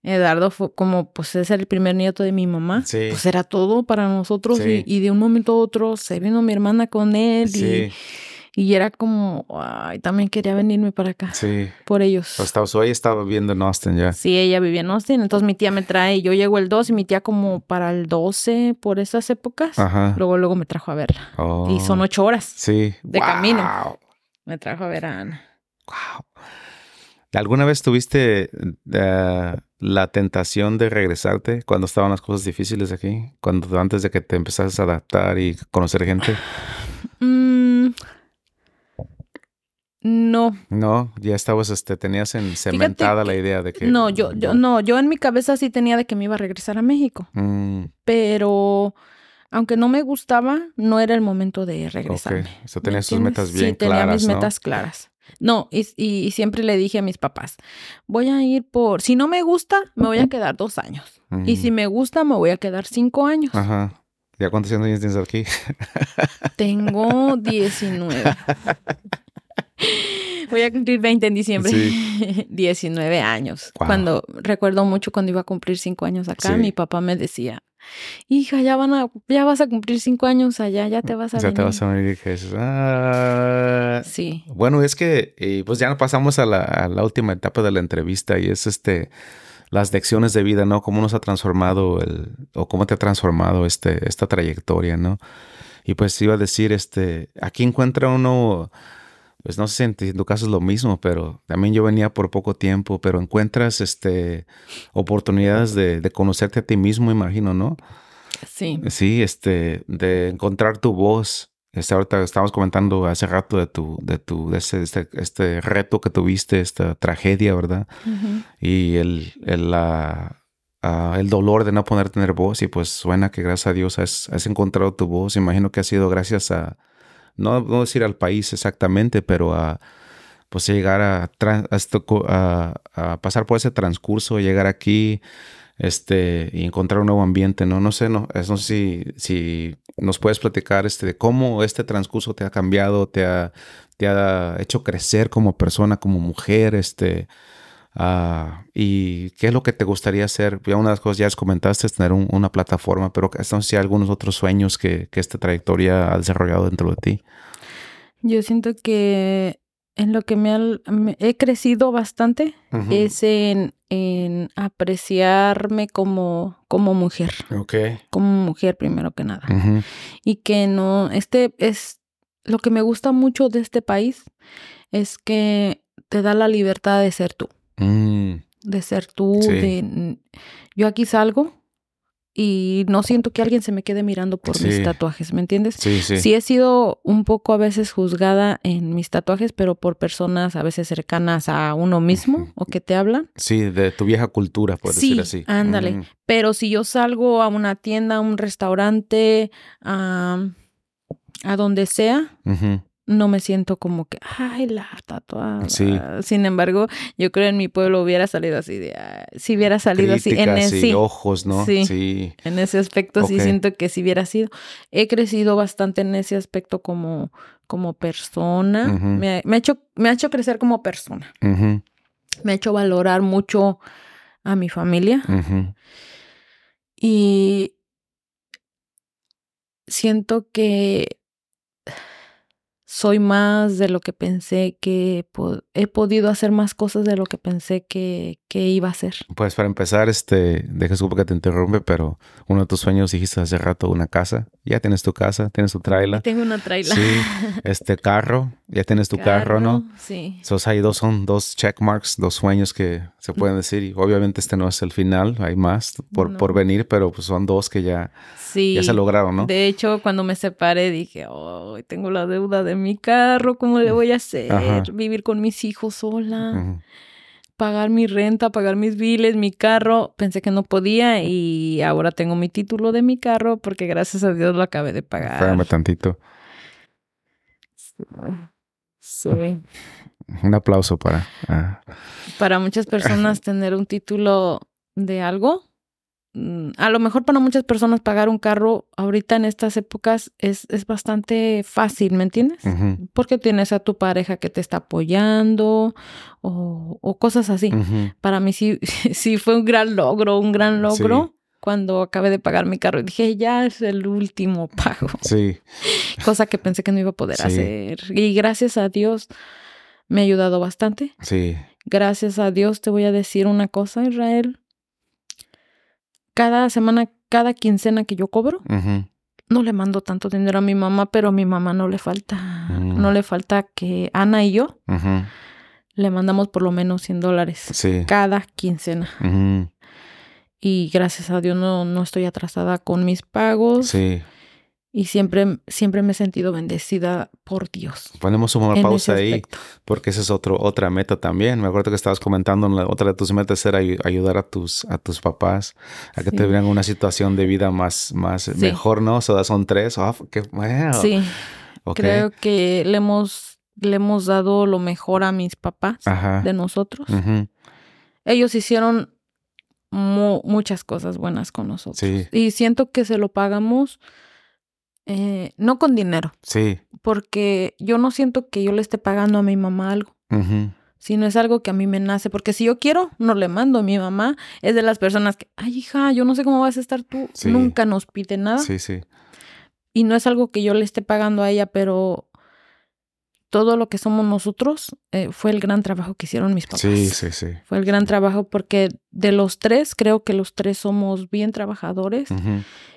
Eduardo fue como, pues es el primer nieto de mi mamá. Sí. Pues era todo para nosotros. Y, de un momento a otro se vino mi hermana con él. Sí. Y, y era como, ay, también quería venirme para acá. Sí. Por ellos. Estaba, ella estaba viviendo en Austin ya. Sí, ella vivía en Austin. Entonces mi tía me trae, yo llego el 2 y mi tía como para el 12 por esas épocas. Ajá. Luego, luego me trajo a verla. Oh. Y son ocho horas. Sí. De camino. Me trajo a ver a Ana. Wow. ¿Alguna vez tuviste eh, la tentación de regresarte cuando estaban las cosas difíciles aquí? Cuando antes de que te empezases a adaptar y conocer gente? Mm, no. No, ya estabas, este, tenías en cementada la idea de que. No, yo, yo, no, yo en mi cabeza sí tenía de que me iba a regresar a México. Mm. Pero aunque no me gustaba, no era el momento de regresar. Okay. O sea, tenías tus metas bien claras. Sí, tenía mis metas claras. No, y, y, siempre le dije a mis papás, voy a ir por, si no me gusta, me voy a quedar dos años. Y si me gusta, me voy a quedar cinco años. Ajá. ¿Ya cuántos años tienes aquí? Tengo 19. Voy a cumplir 20 en diciembre. 19 años. Cuando recuerdo mucho cuando iba a cumplir 5 años acá, mi papá me decía, hija, ya van a, ya vas a cumplir 5 años allá, ya te vas a ya te vas a venir. Ah". Sí. Bueno, es que pues ya pasamos a la, a la última etapa de la entrevista y es este las lecciones de vida, ¿no? Cómo nos ha transformado el, o cómo te ha transformado este, esta trayectoria, ¿no? Y pues iba a decir, este, aquí encuentra uno pues no sé si en tu caso es lo mismo, pero también yo venía por poco tiempo, pero encuentras este, oportunidades de, conocerte a ti mismo, imagino, ¿no? Sí. Sí, este, de encontrar tu voz. Este, ahorita estábamos comentando hace rato de tu, de tu, de este, este, reto que tuviste, esta tragedia, ¿verdad? Y el, el, la, ah, el dolor de no poder tener voz y pues suena que gracias a Dios has, has encontrado tu voz. Imagino que ha sido gracias a, no, decir al país exactamente, pero a, pues llegar a, a, pasar por ese transcurso, llegar aquí, este, y encontrar un nuevo ambiente, ¿no? No sé, no, no sé si, si nos puedes platicar este, de cómo este transcurso te ha cambiado, te ha, te ha hecho crecer como persona, como mujer, este, uh, y qué es lo que te gustaría hacer. Ya una de las cosas ya les comentaste es tener una plataforma, pero sé si hay algunos otros sueños que, que esta trayectoria ha desarrollado dentro de ti. Yo siento que en lo que me, he crecido bastante es en, en, apreciarme como, como mujer. Como mujer primero que nada. Y que no, este es lo que me gusta mucho de este país es que te da la libertad de ser tú. Mm. De ser tú. De, yo aquí salgo y no siento que alguien se me quede mirando por mis tatuajes, ¿me entiendes? Sí, sí. Sí he sido un poco a veces juzgada en mis tatuajes, pero por personas a veces cercanas a uno mismo o que te hablan. Sí, de tu vieja cultura, por decir así. Ándale. Mm. Pero si yo salgo a una tienda, a un restaurante, a, a donde sea, no me siento como que, ay, la tatuada. Sí. Sin embargo, yo creo en mi pueblo hubiera salido así de, si hubiera salido así en ese ojos, ¿no? Sí, En ese aspecto sí siento que si hubiera sido, he crecido bastante en ese aspecto como, como persona. me, ha hecho, me ha hecho crecer como persona. Me ha hecho valorar mucho a mi familia. Y siento que soy más de lo que pensé que he podido hacer más cosas de lo que pensé que, iba a hacer. Pues para empezar, este, deja que te interrumpe, pero uno de tus sueños dijiste hace rato una casa. Ya tienes tu casa, tienes tu trailer. Tengo una trailer. Sí, este carro, ya tienes tu carro, ¿no? Sí. Esos hay dos, son dos check marks, dos sueños que se pueden decir. Y obviamente este no es el final, hay más por, por venir, pero pues son dos que ya, ya se lograron, ¿no? De hecho, cuando me separé dije, oh, tengo la deuda de mi carro, ¿cómo le voy a hacer? Vivir con mis hijos sola. Pagar mi renta, pagar mis biles, mi carro, pensé que no podía y ahora tengo mi título de mi carro porque gracias a Dios lo acabé de pagar. Espérame tantito. Sí. Un aplauso para... Ah. Para muchas personas tener un título de algo a lo mejor para muchas personas pagar un carro ahorita en estas épocas es, es bastante fácil, ¿me entiendes? Porque tienes a tu pareja que te está apoyando o, cosas así. Para mí sí, sí fue un gran logro, un gran logro. Cuando acabé de pagar mi carro, dije, ya es el último pago. Sí. Cosa que pensé que no iba a poder hacer. Y gracias a Dios me ha ayudado bastante. Sí. Gracias a Dios te voy a decir una cosa, Israel cada semana, cada quincena que yo cobro, no le mando tanto dinero a mi mamá, pero a mi mamá no le falta, mm. no le falta que Ana y yo le mandamos por lo menos 100 dólares cada quincena. Y gracias a Dios no, no estoy atrasada con mis pagos. Sí. Y siempre, siempre me he sentido bendecida por Dios. Ponemos una pausa ahí, porque esa es otro, otra meta también. Me acuerdo que estabas comentando, otra de tus metas era ayudar a tus, a tus papás a que te vean una situación de vida más, más mejor, ¿no? O sea, son tres. Oh, qué, Sí. Creo que le hemos, le hemos dado lo mejor a mis papás de nosotros. Ellos hicieron muchas cosas buenas con nosotros. Y siento que se lo pagamos eh, no con dinero. Sí. Porque yo no siento que yo le esté pagando a mi mamá algo. Sino es algo que a mí me nace. Porque si yo quiero, no le mando. a Mi mamá es de las personas que, ay, hija, yo no sé cómo vas a estar tú. Nunca nos pide nada. Sí, sí. Y no es algo que yo le esté pagando a ella, pero todo lo que somos nosotros eh, fue el gran trabajo que hicieron mis papás. Sí, sí, sí. Fue el gran trabajo porque de los tres, creo que los tres somos bien trabajadores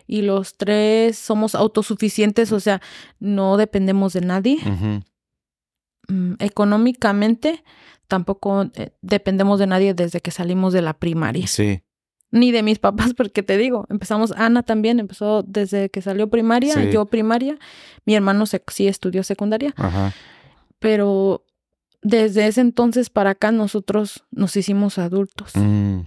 y los tres somos autosuficientes, o sea, no dependemos de nadie. Mm, económicamente, tampoco eh, dependemos de nadie desde que salimos de la primaria. Sí. Ni de mis papás, porque te digo, empezamos, Ana también empezó desde que salió primaria, yo primaria, mi hermano sí estudió secundaria. Ajá pero desde ese entonces para acá nosotros nos hicimos adultos. Mm.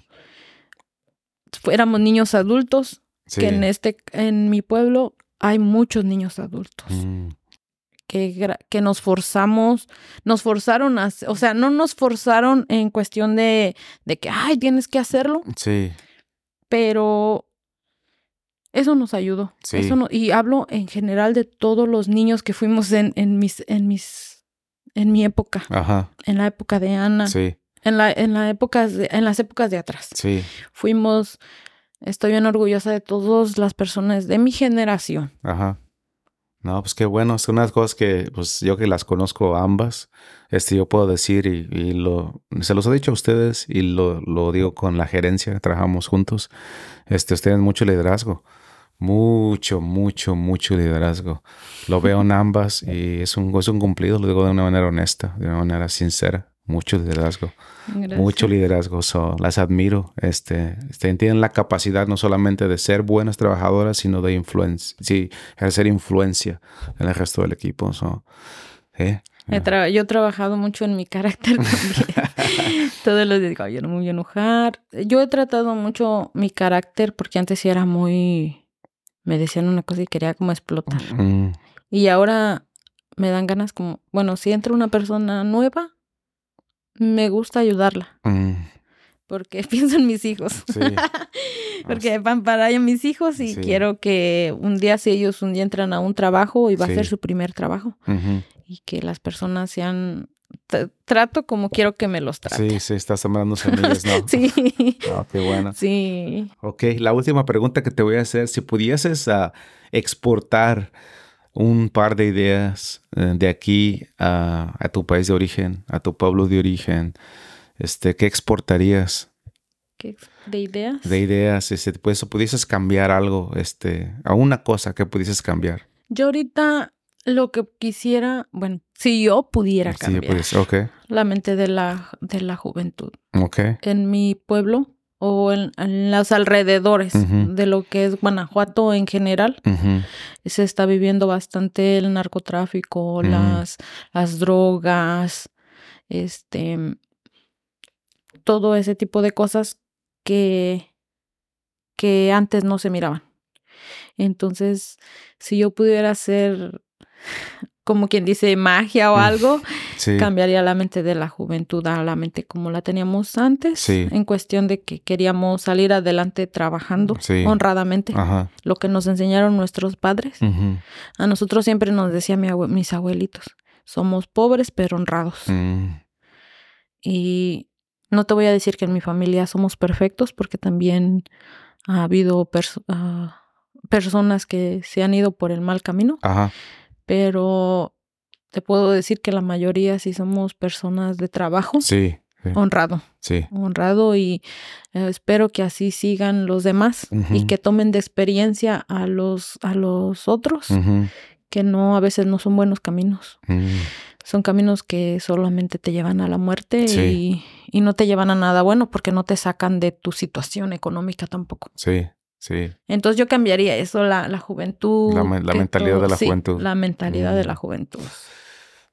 Éramos niños adultos, que en este, en mi pueblo hay muchos niños adultos. Mm. que, que nos forzamos, nos forzaron a, o sea, no nos forzaron en cuestión de, de que, ay, tienes que hacerlo. Sí. Pero eso nos ayudó. Sí. Eso no, y hablo en general de todos los niños que fuimos en, en mis, en mis, en mi época, Ajá. en la época de Ana, Sí. en la, en la épocas de- en las épocas de atrás. Sí. Fuimos, estoy bien orgullosa de todas las personas de mi generación. Ajá. No, pues qué bueno. Son unas cosas que, pues yo que las conozco ambas, este, yo puedo decir y, y lo, se los he dicho a ustedes y lo, lo digo con la gerencia, trabajamos juntos. Este, ustedes mucho liderazgo. Mucho, mucho, mucho liderazgo. Lo veo en ambas y es un, es un cumplido, lo digo de una manera honesta, de una manera sincera. Mucho liderazgo. Gracias. Mucho liderazgo, so, las admiro. Este, este, tienen la capacidad no solamente de ser buenas trabajadoras, sino de influencia, sí, ejercer influencia en el resto del equipo. So, ¿eh? He tra- yo he trabajado mucho en mi carácter también. Todos los días digo, yo no me voy a enojar. Yo he tratado mucho mi carácter porque antes sí era muy... Me decían una cosa y quería como explotar. Y ahora me dan ganas como, bueno, si entra una persona nueva, me gusta ayudarla mm, porque pienso en mis hijos. sí, porque van para allá mis hijos y Sí. quiero que un día si ellos un día entran a un trabajo y va Sí. a ser su primer trabajo y que las personas sean trato como quiero que me los traten. sí, sí, estás sembrando semillas, ¿no? Sí. Ah, qué bueno. Sí. Ok, la última pregunta que te voy a hacer, si pudieses ah, exportar un par de ideas eh, de aquí a, a tu país de origen, a tu pueblo de origen, este, ¿qué exportarías ¿Qué- ¿De ideas? de ideas? Este, pues, pudieses cambiar algo, este, a una cosa que pudieses cambiar. Yo ahorita lo que quisiera, bueno, si yo pudiera cambiar pues, ok, la mente de la, de la juventud ok, en mi pueblo o en, en los alrededores de lo que es Guanajuato en general, se está viviendo bastante el narcotráfico, las, las drogas, este, todo ese tipo de cosas que, que antes no se miraban. Entonces, si yo pudiera hacer, como quien dice, magia o algo, sí, cambiaría la mente de la juventud a la mente como la teníamos antes, Sí. en cuestión de que queríamos salir adelante trabajando Sí. honradamente, ajá, lo que nos enseñaron nuestros padres. A nosotros siempre nos mi abue- mis abuelitos, somos pobres pero honrados. mm, Y no te voy a decir que en mi familia somos perfectos porque también ha habido perso- ah, personas que se han ido por el mal camino, ajá, pero te puedo decir que la mayoría sí somos personas de trabajo, sí, sí, honrado, sí, honrado y eh, espero que así sigan los demás y que tomen de experiencia a los a los otros que no a veces no son buenos caminos. mm, Son caminos que solamente te llevan a la muerte Sí. y, y no te llevan a nada bueno porque no te sacan de tu situación económica tampoco. sí, sí. Entonces yo cambiaría eso, la, la juventud. La mentalidad de la sí, juventud. La mentalidad de Mm. la juventud.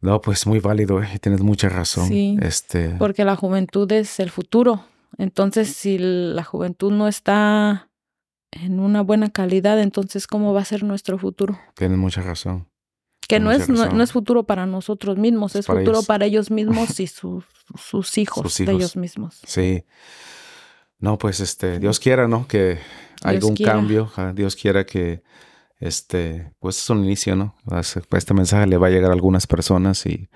No, pues muy válido, eh, tienes mucha razón. Sí. Este, Porque la juventud es el futuro. Entonces si la juventud no está en una buena calidad, entonces ¿cómo va a ser nuestro futuro? tienes mucha razón. Que Tienes no es, no, es futuro para nosotros mismos, Es es, para futuro ellos. para ellos mismos y sus, sus hijos Sus de hijos. ellos mismos. Sí. No, pues este, Dios quiera, ¿no? Que un quiera. cambio. Dios quiera que este, pues es un inicio, ¿no? As- Este mensaje le va a llegar a algunas personas y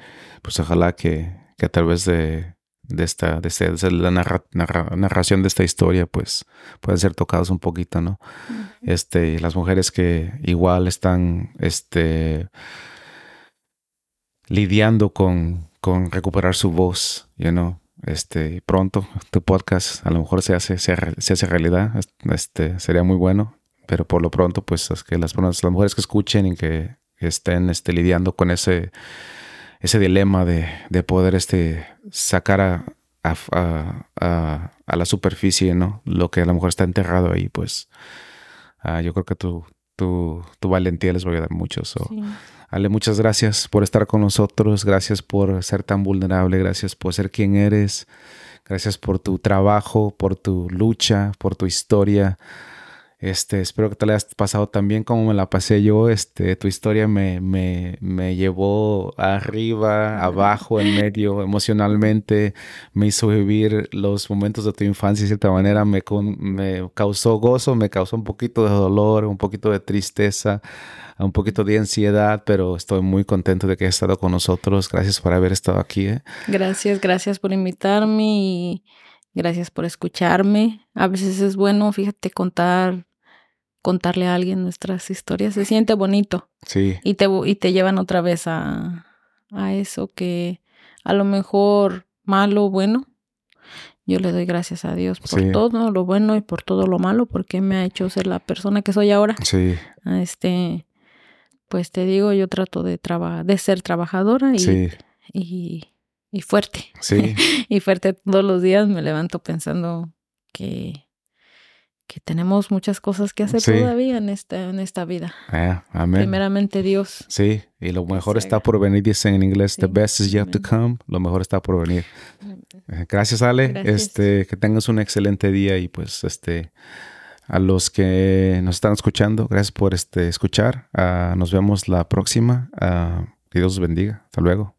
pues ojalá que, que a través de, de esta, de, este- de la narra- narra- narración de esta historia, pues puedan ser tocados un poquito, ¿no? Este, las mujeres que igual están, este, lidiando con, con recuperar su voz, you know, este, pronto tu podcast a lo mejor se hace, se, se hace realidad, este, sería muy bueno, pero por lo pronto, pues, es que las, las mujeres que escuchen y que estén, este, lidiando con ese, ese dilema de, de poder, este, sacar a, a, a- a- la superficie, ¿no? Lo que a lo mejor está enterrado ahí, pues, ah, yo creo que tu, tu, tu valentía les va a ayudar mucho. Sí. Ale, muchas gracias por estar con nosotros, gracias por ser tan vulnerable, gracias por ser quien eres, gracias por tu trabajo, por tu lucha, por tu historia. Este, espero que te la hayas pasado tan bien como me la pasé yo. Este, tu historia me, me, me llevó arriba, abajo, en medio, emocionalmente. Me hizo vivir los momentos de tu infancia de cierta manera. Me, me causó gozo, me causó un poquito de dolor, un poquito de tristeza, un poquito de ansiedad, pero estoy muy contento de que hayas estado con nosotros. Gracias por haber estado aquí. ¿eh? Gracias, gracias por invitarme y gracias por escucharme. A veces es bueno, fíjate, contar contarle a alguien nuestras historias. Se siente bonito. Sí. Y te, y te llevan otra vez a, a eso que a lo mejor malo o bueno. Yo le doy gracias a Dios por todo lo bueno y por todo lo malo, porque me ha hecho ser la persona que soy ahora. Sí. Este, pues te digo, yo trato de, de ser trabajadora y, y, y fuerte. Sí. y fuerte todos los días me levanto pensando que que tenemos muchas cosas que hacer todavía en esta, en esta vida. Eh, amén. Primeramente Dios. Sí, y lo mejor está por venir, dicen en inglés, the best is yet to come, lo mejor está por venir. Eh, gracias Ale, este, que tengas un excelente día y pues este, a los que nos están escuchando, gracias por este, escuchar, uh, nos vemos la próxima, uh, que Dios los bendiga, hasta luego.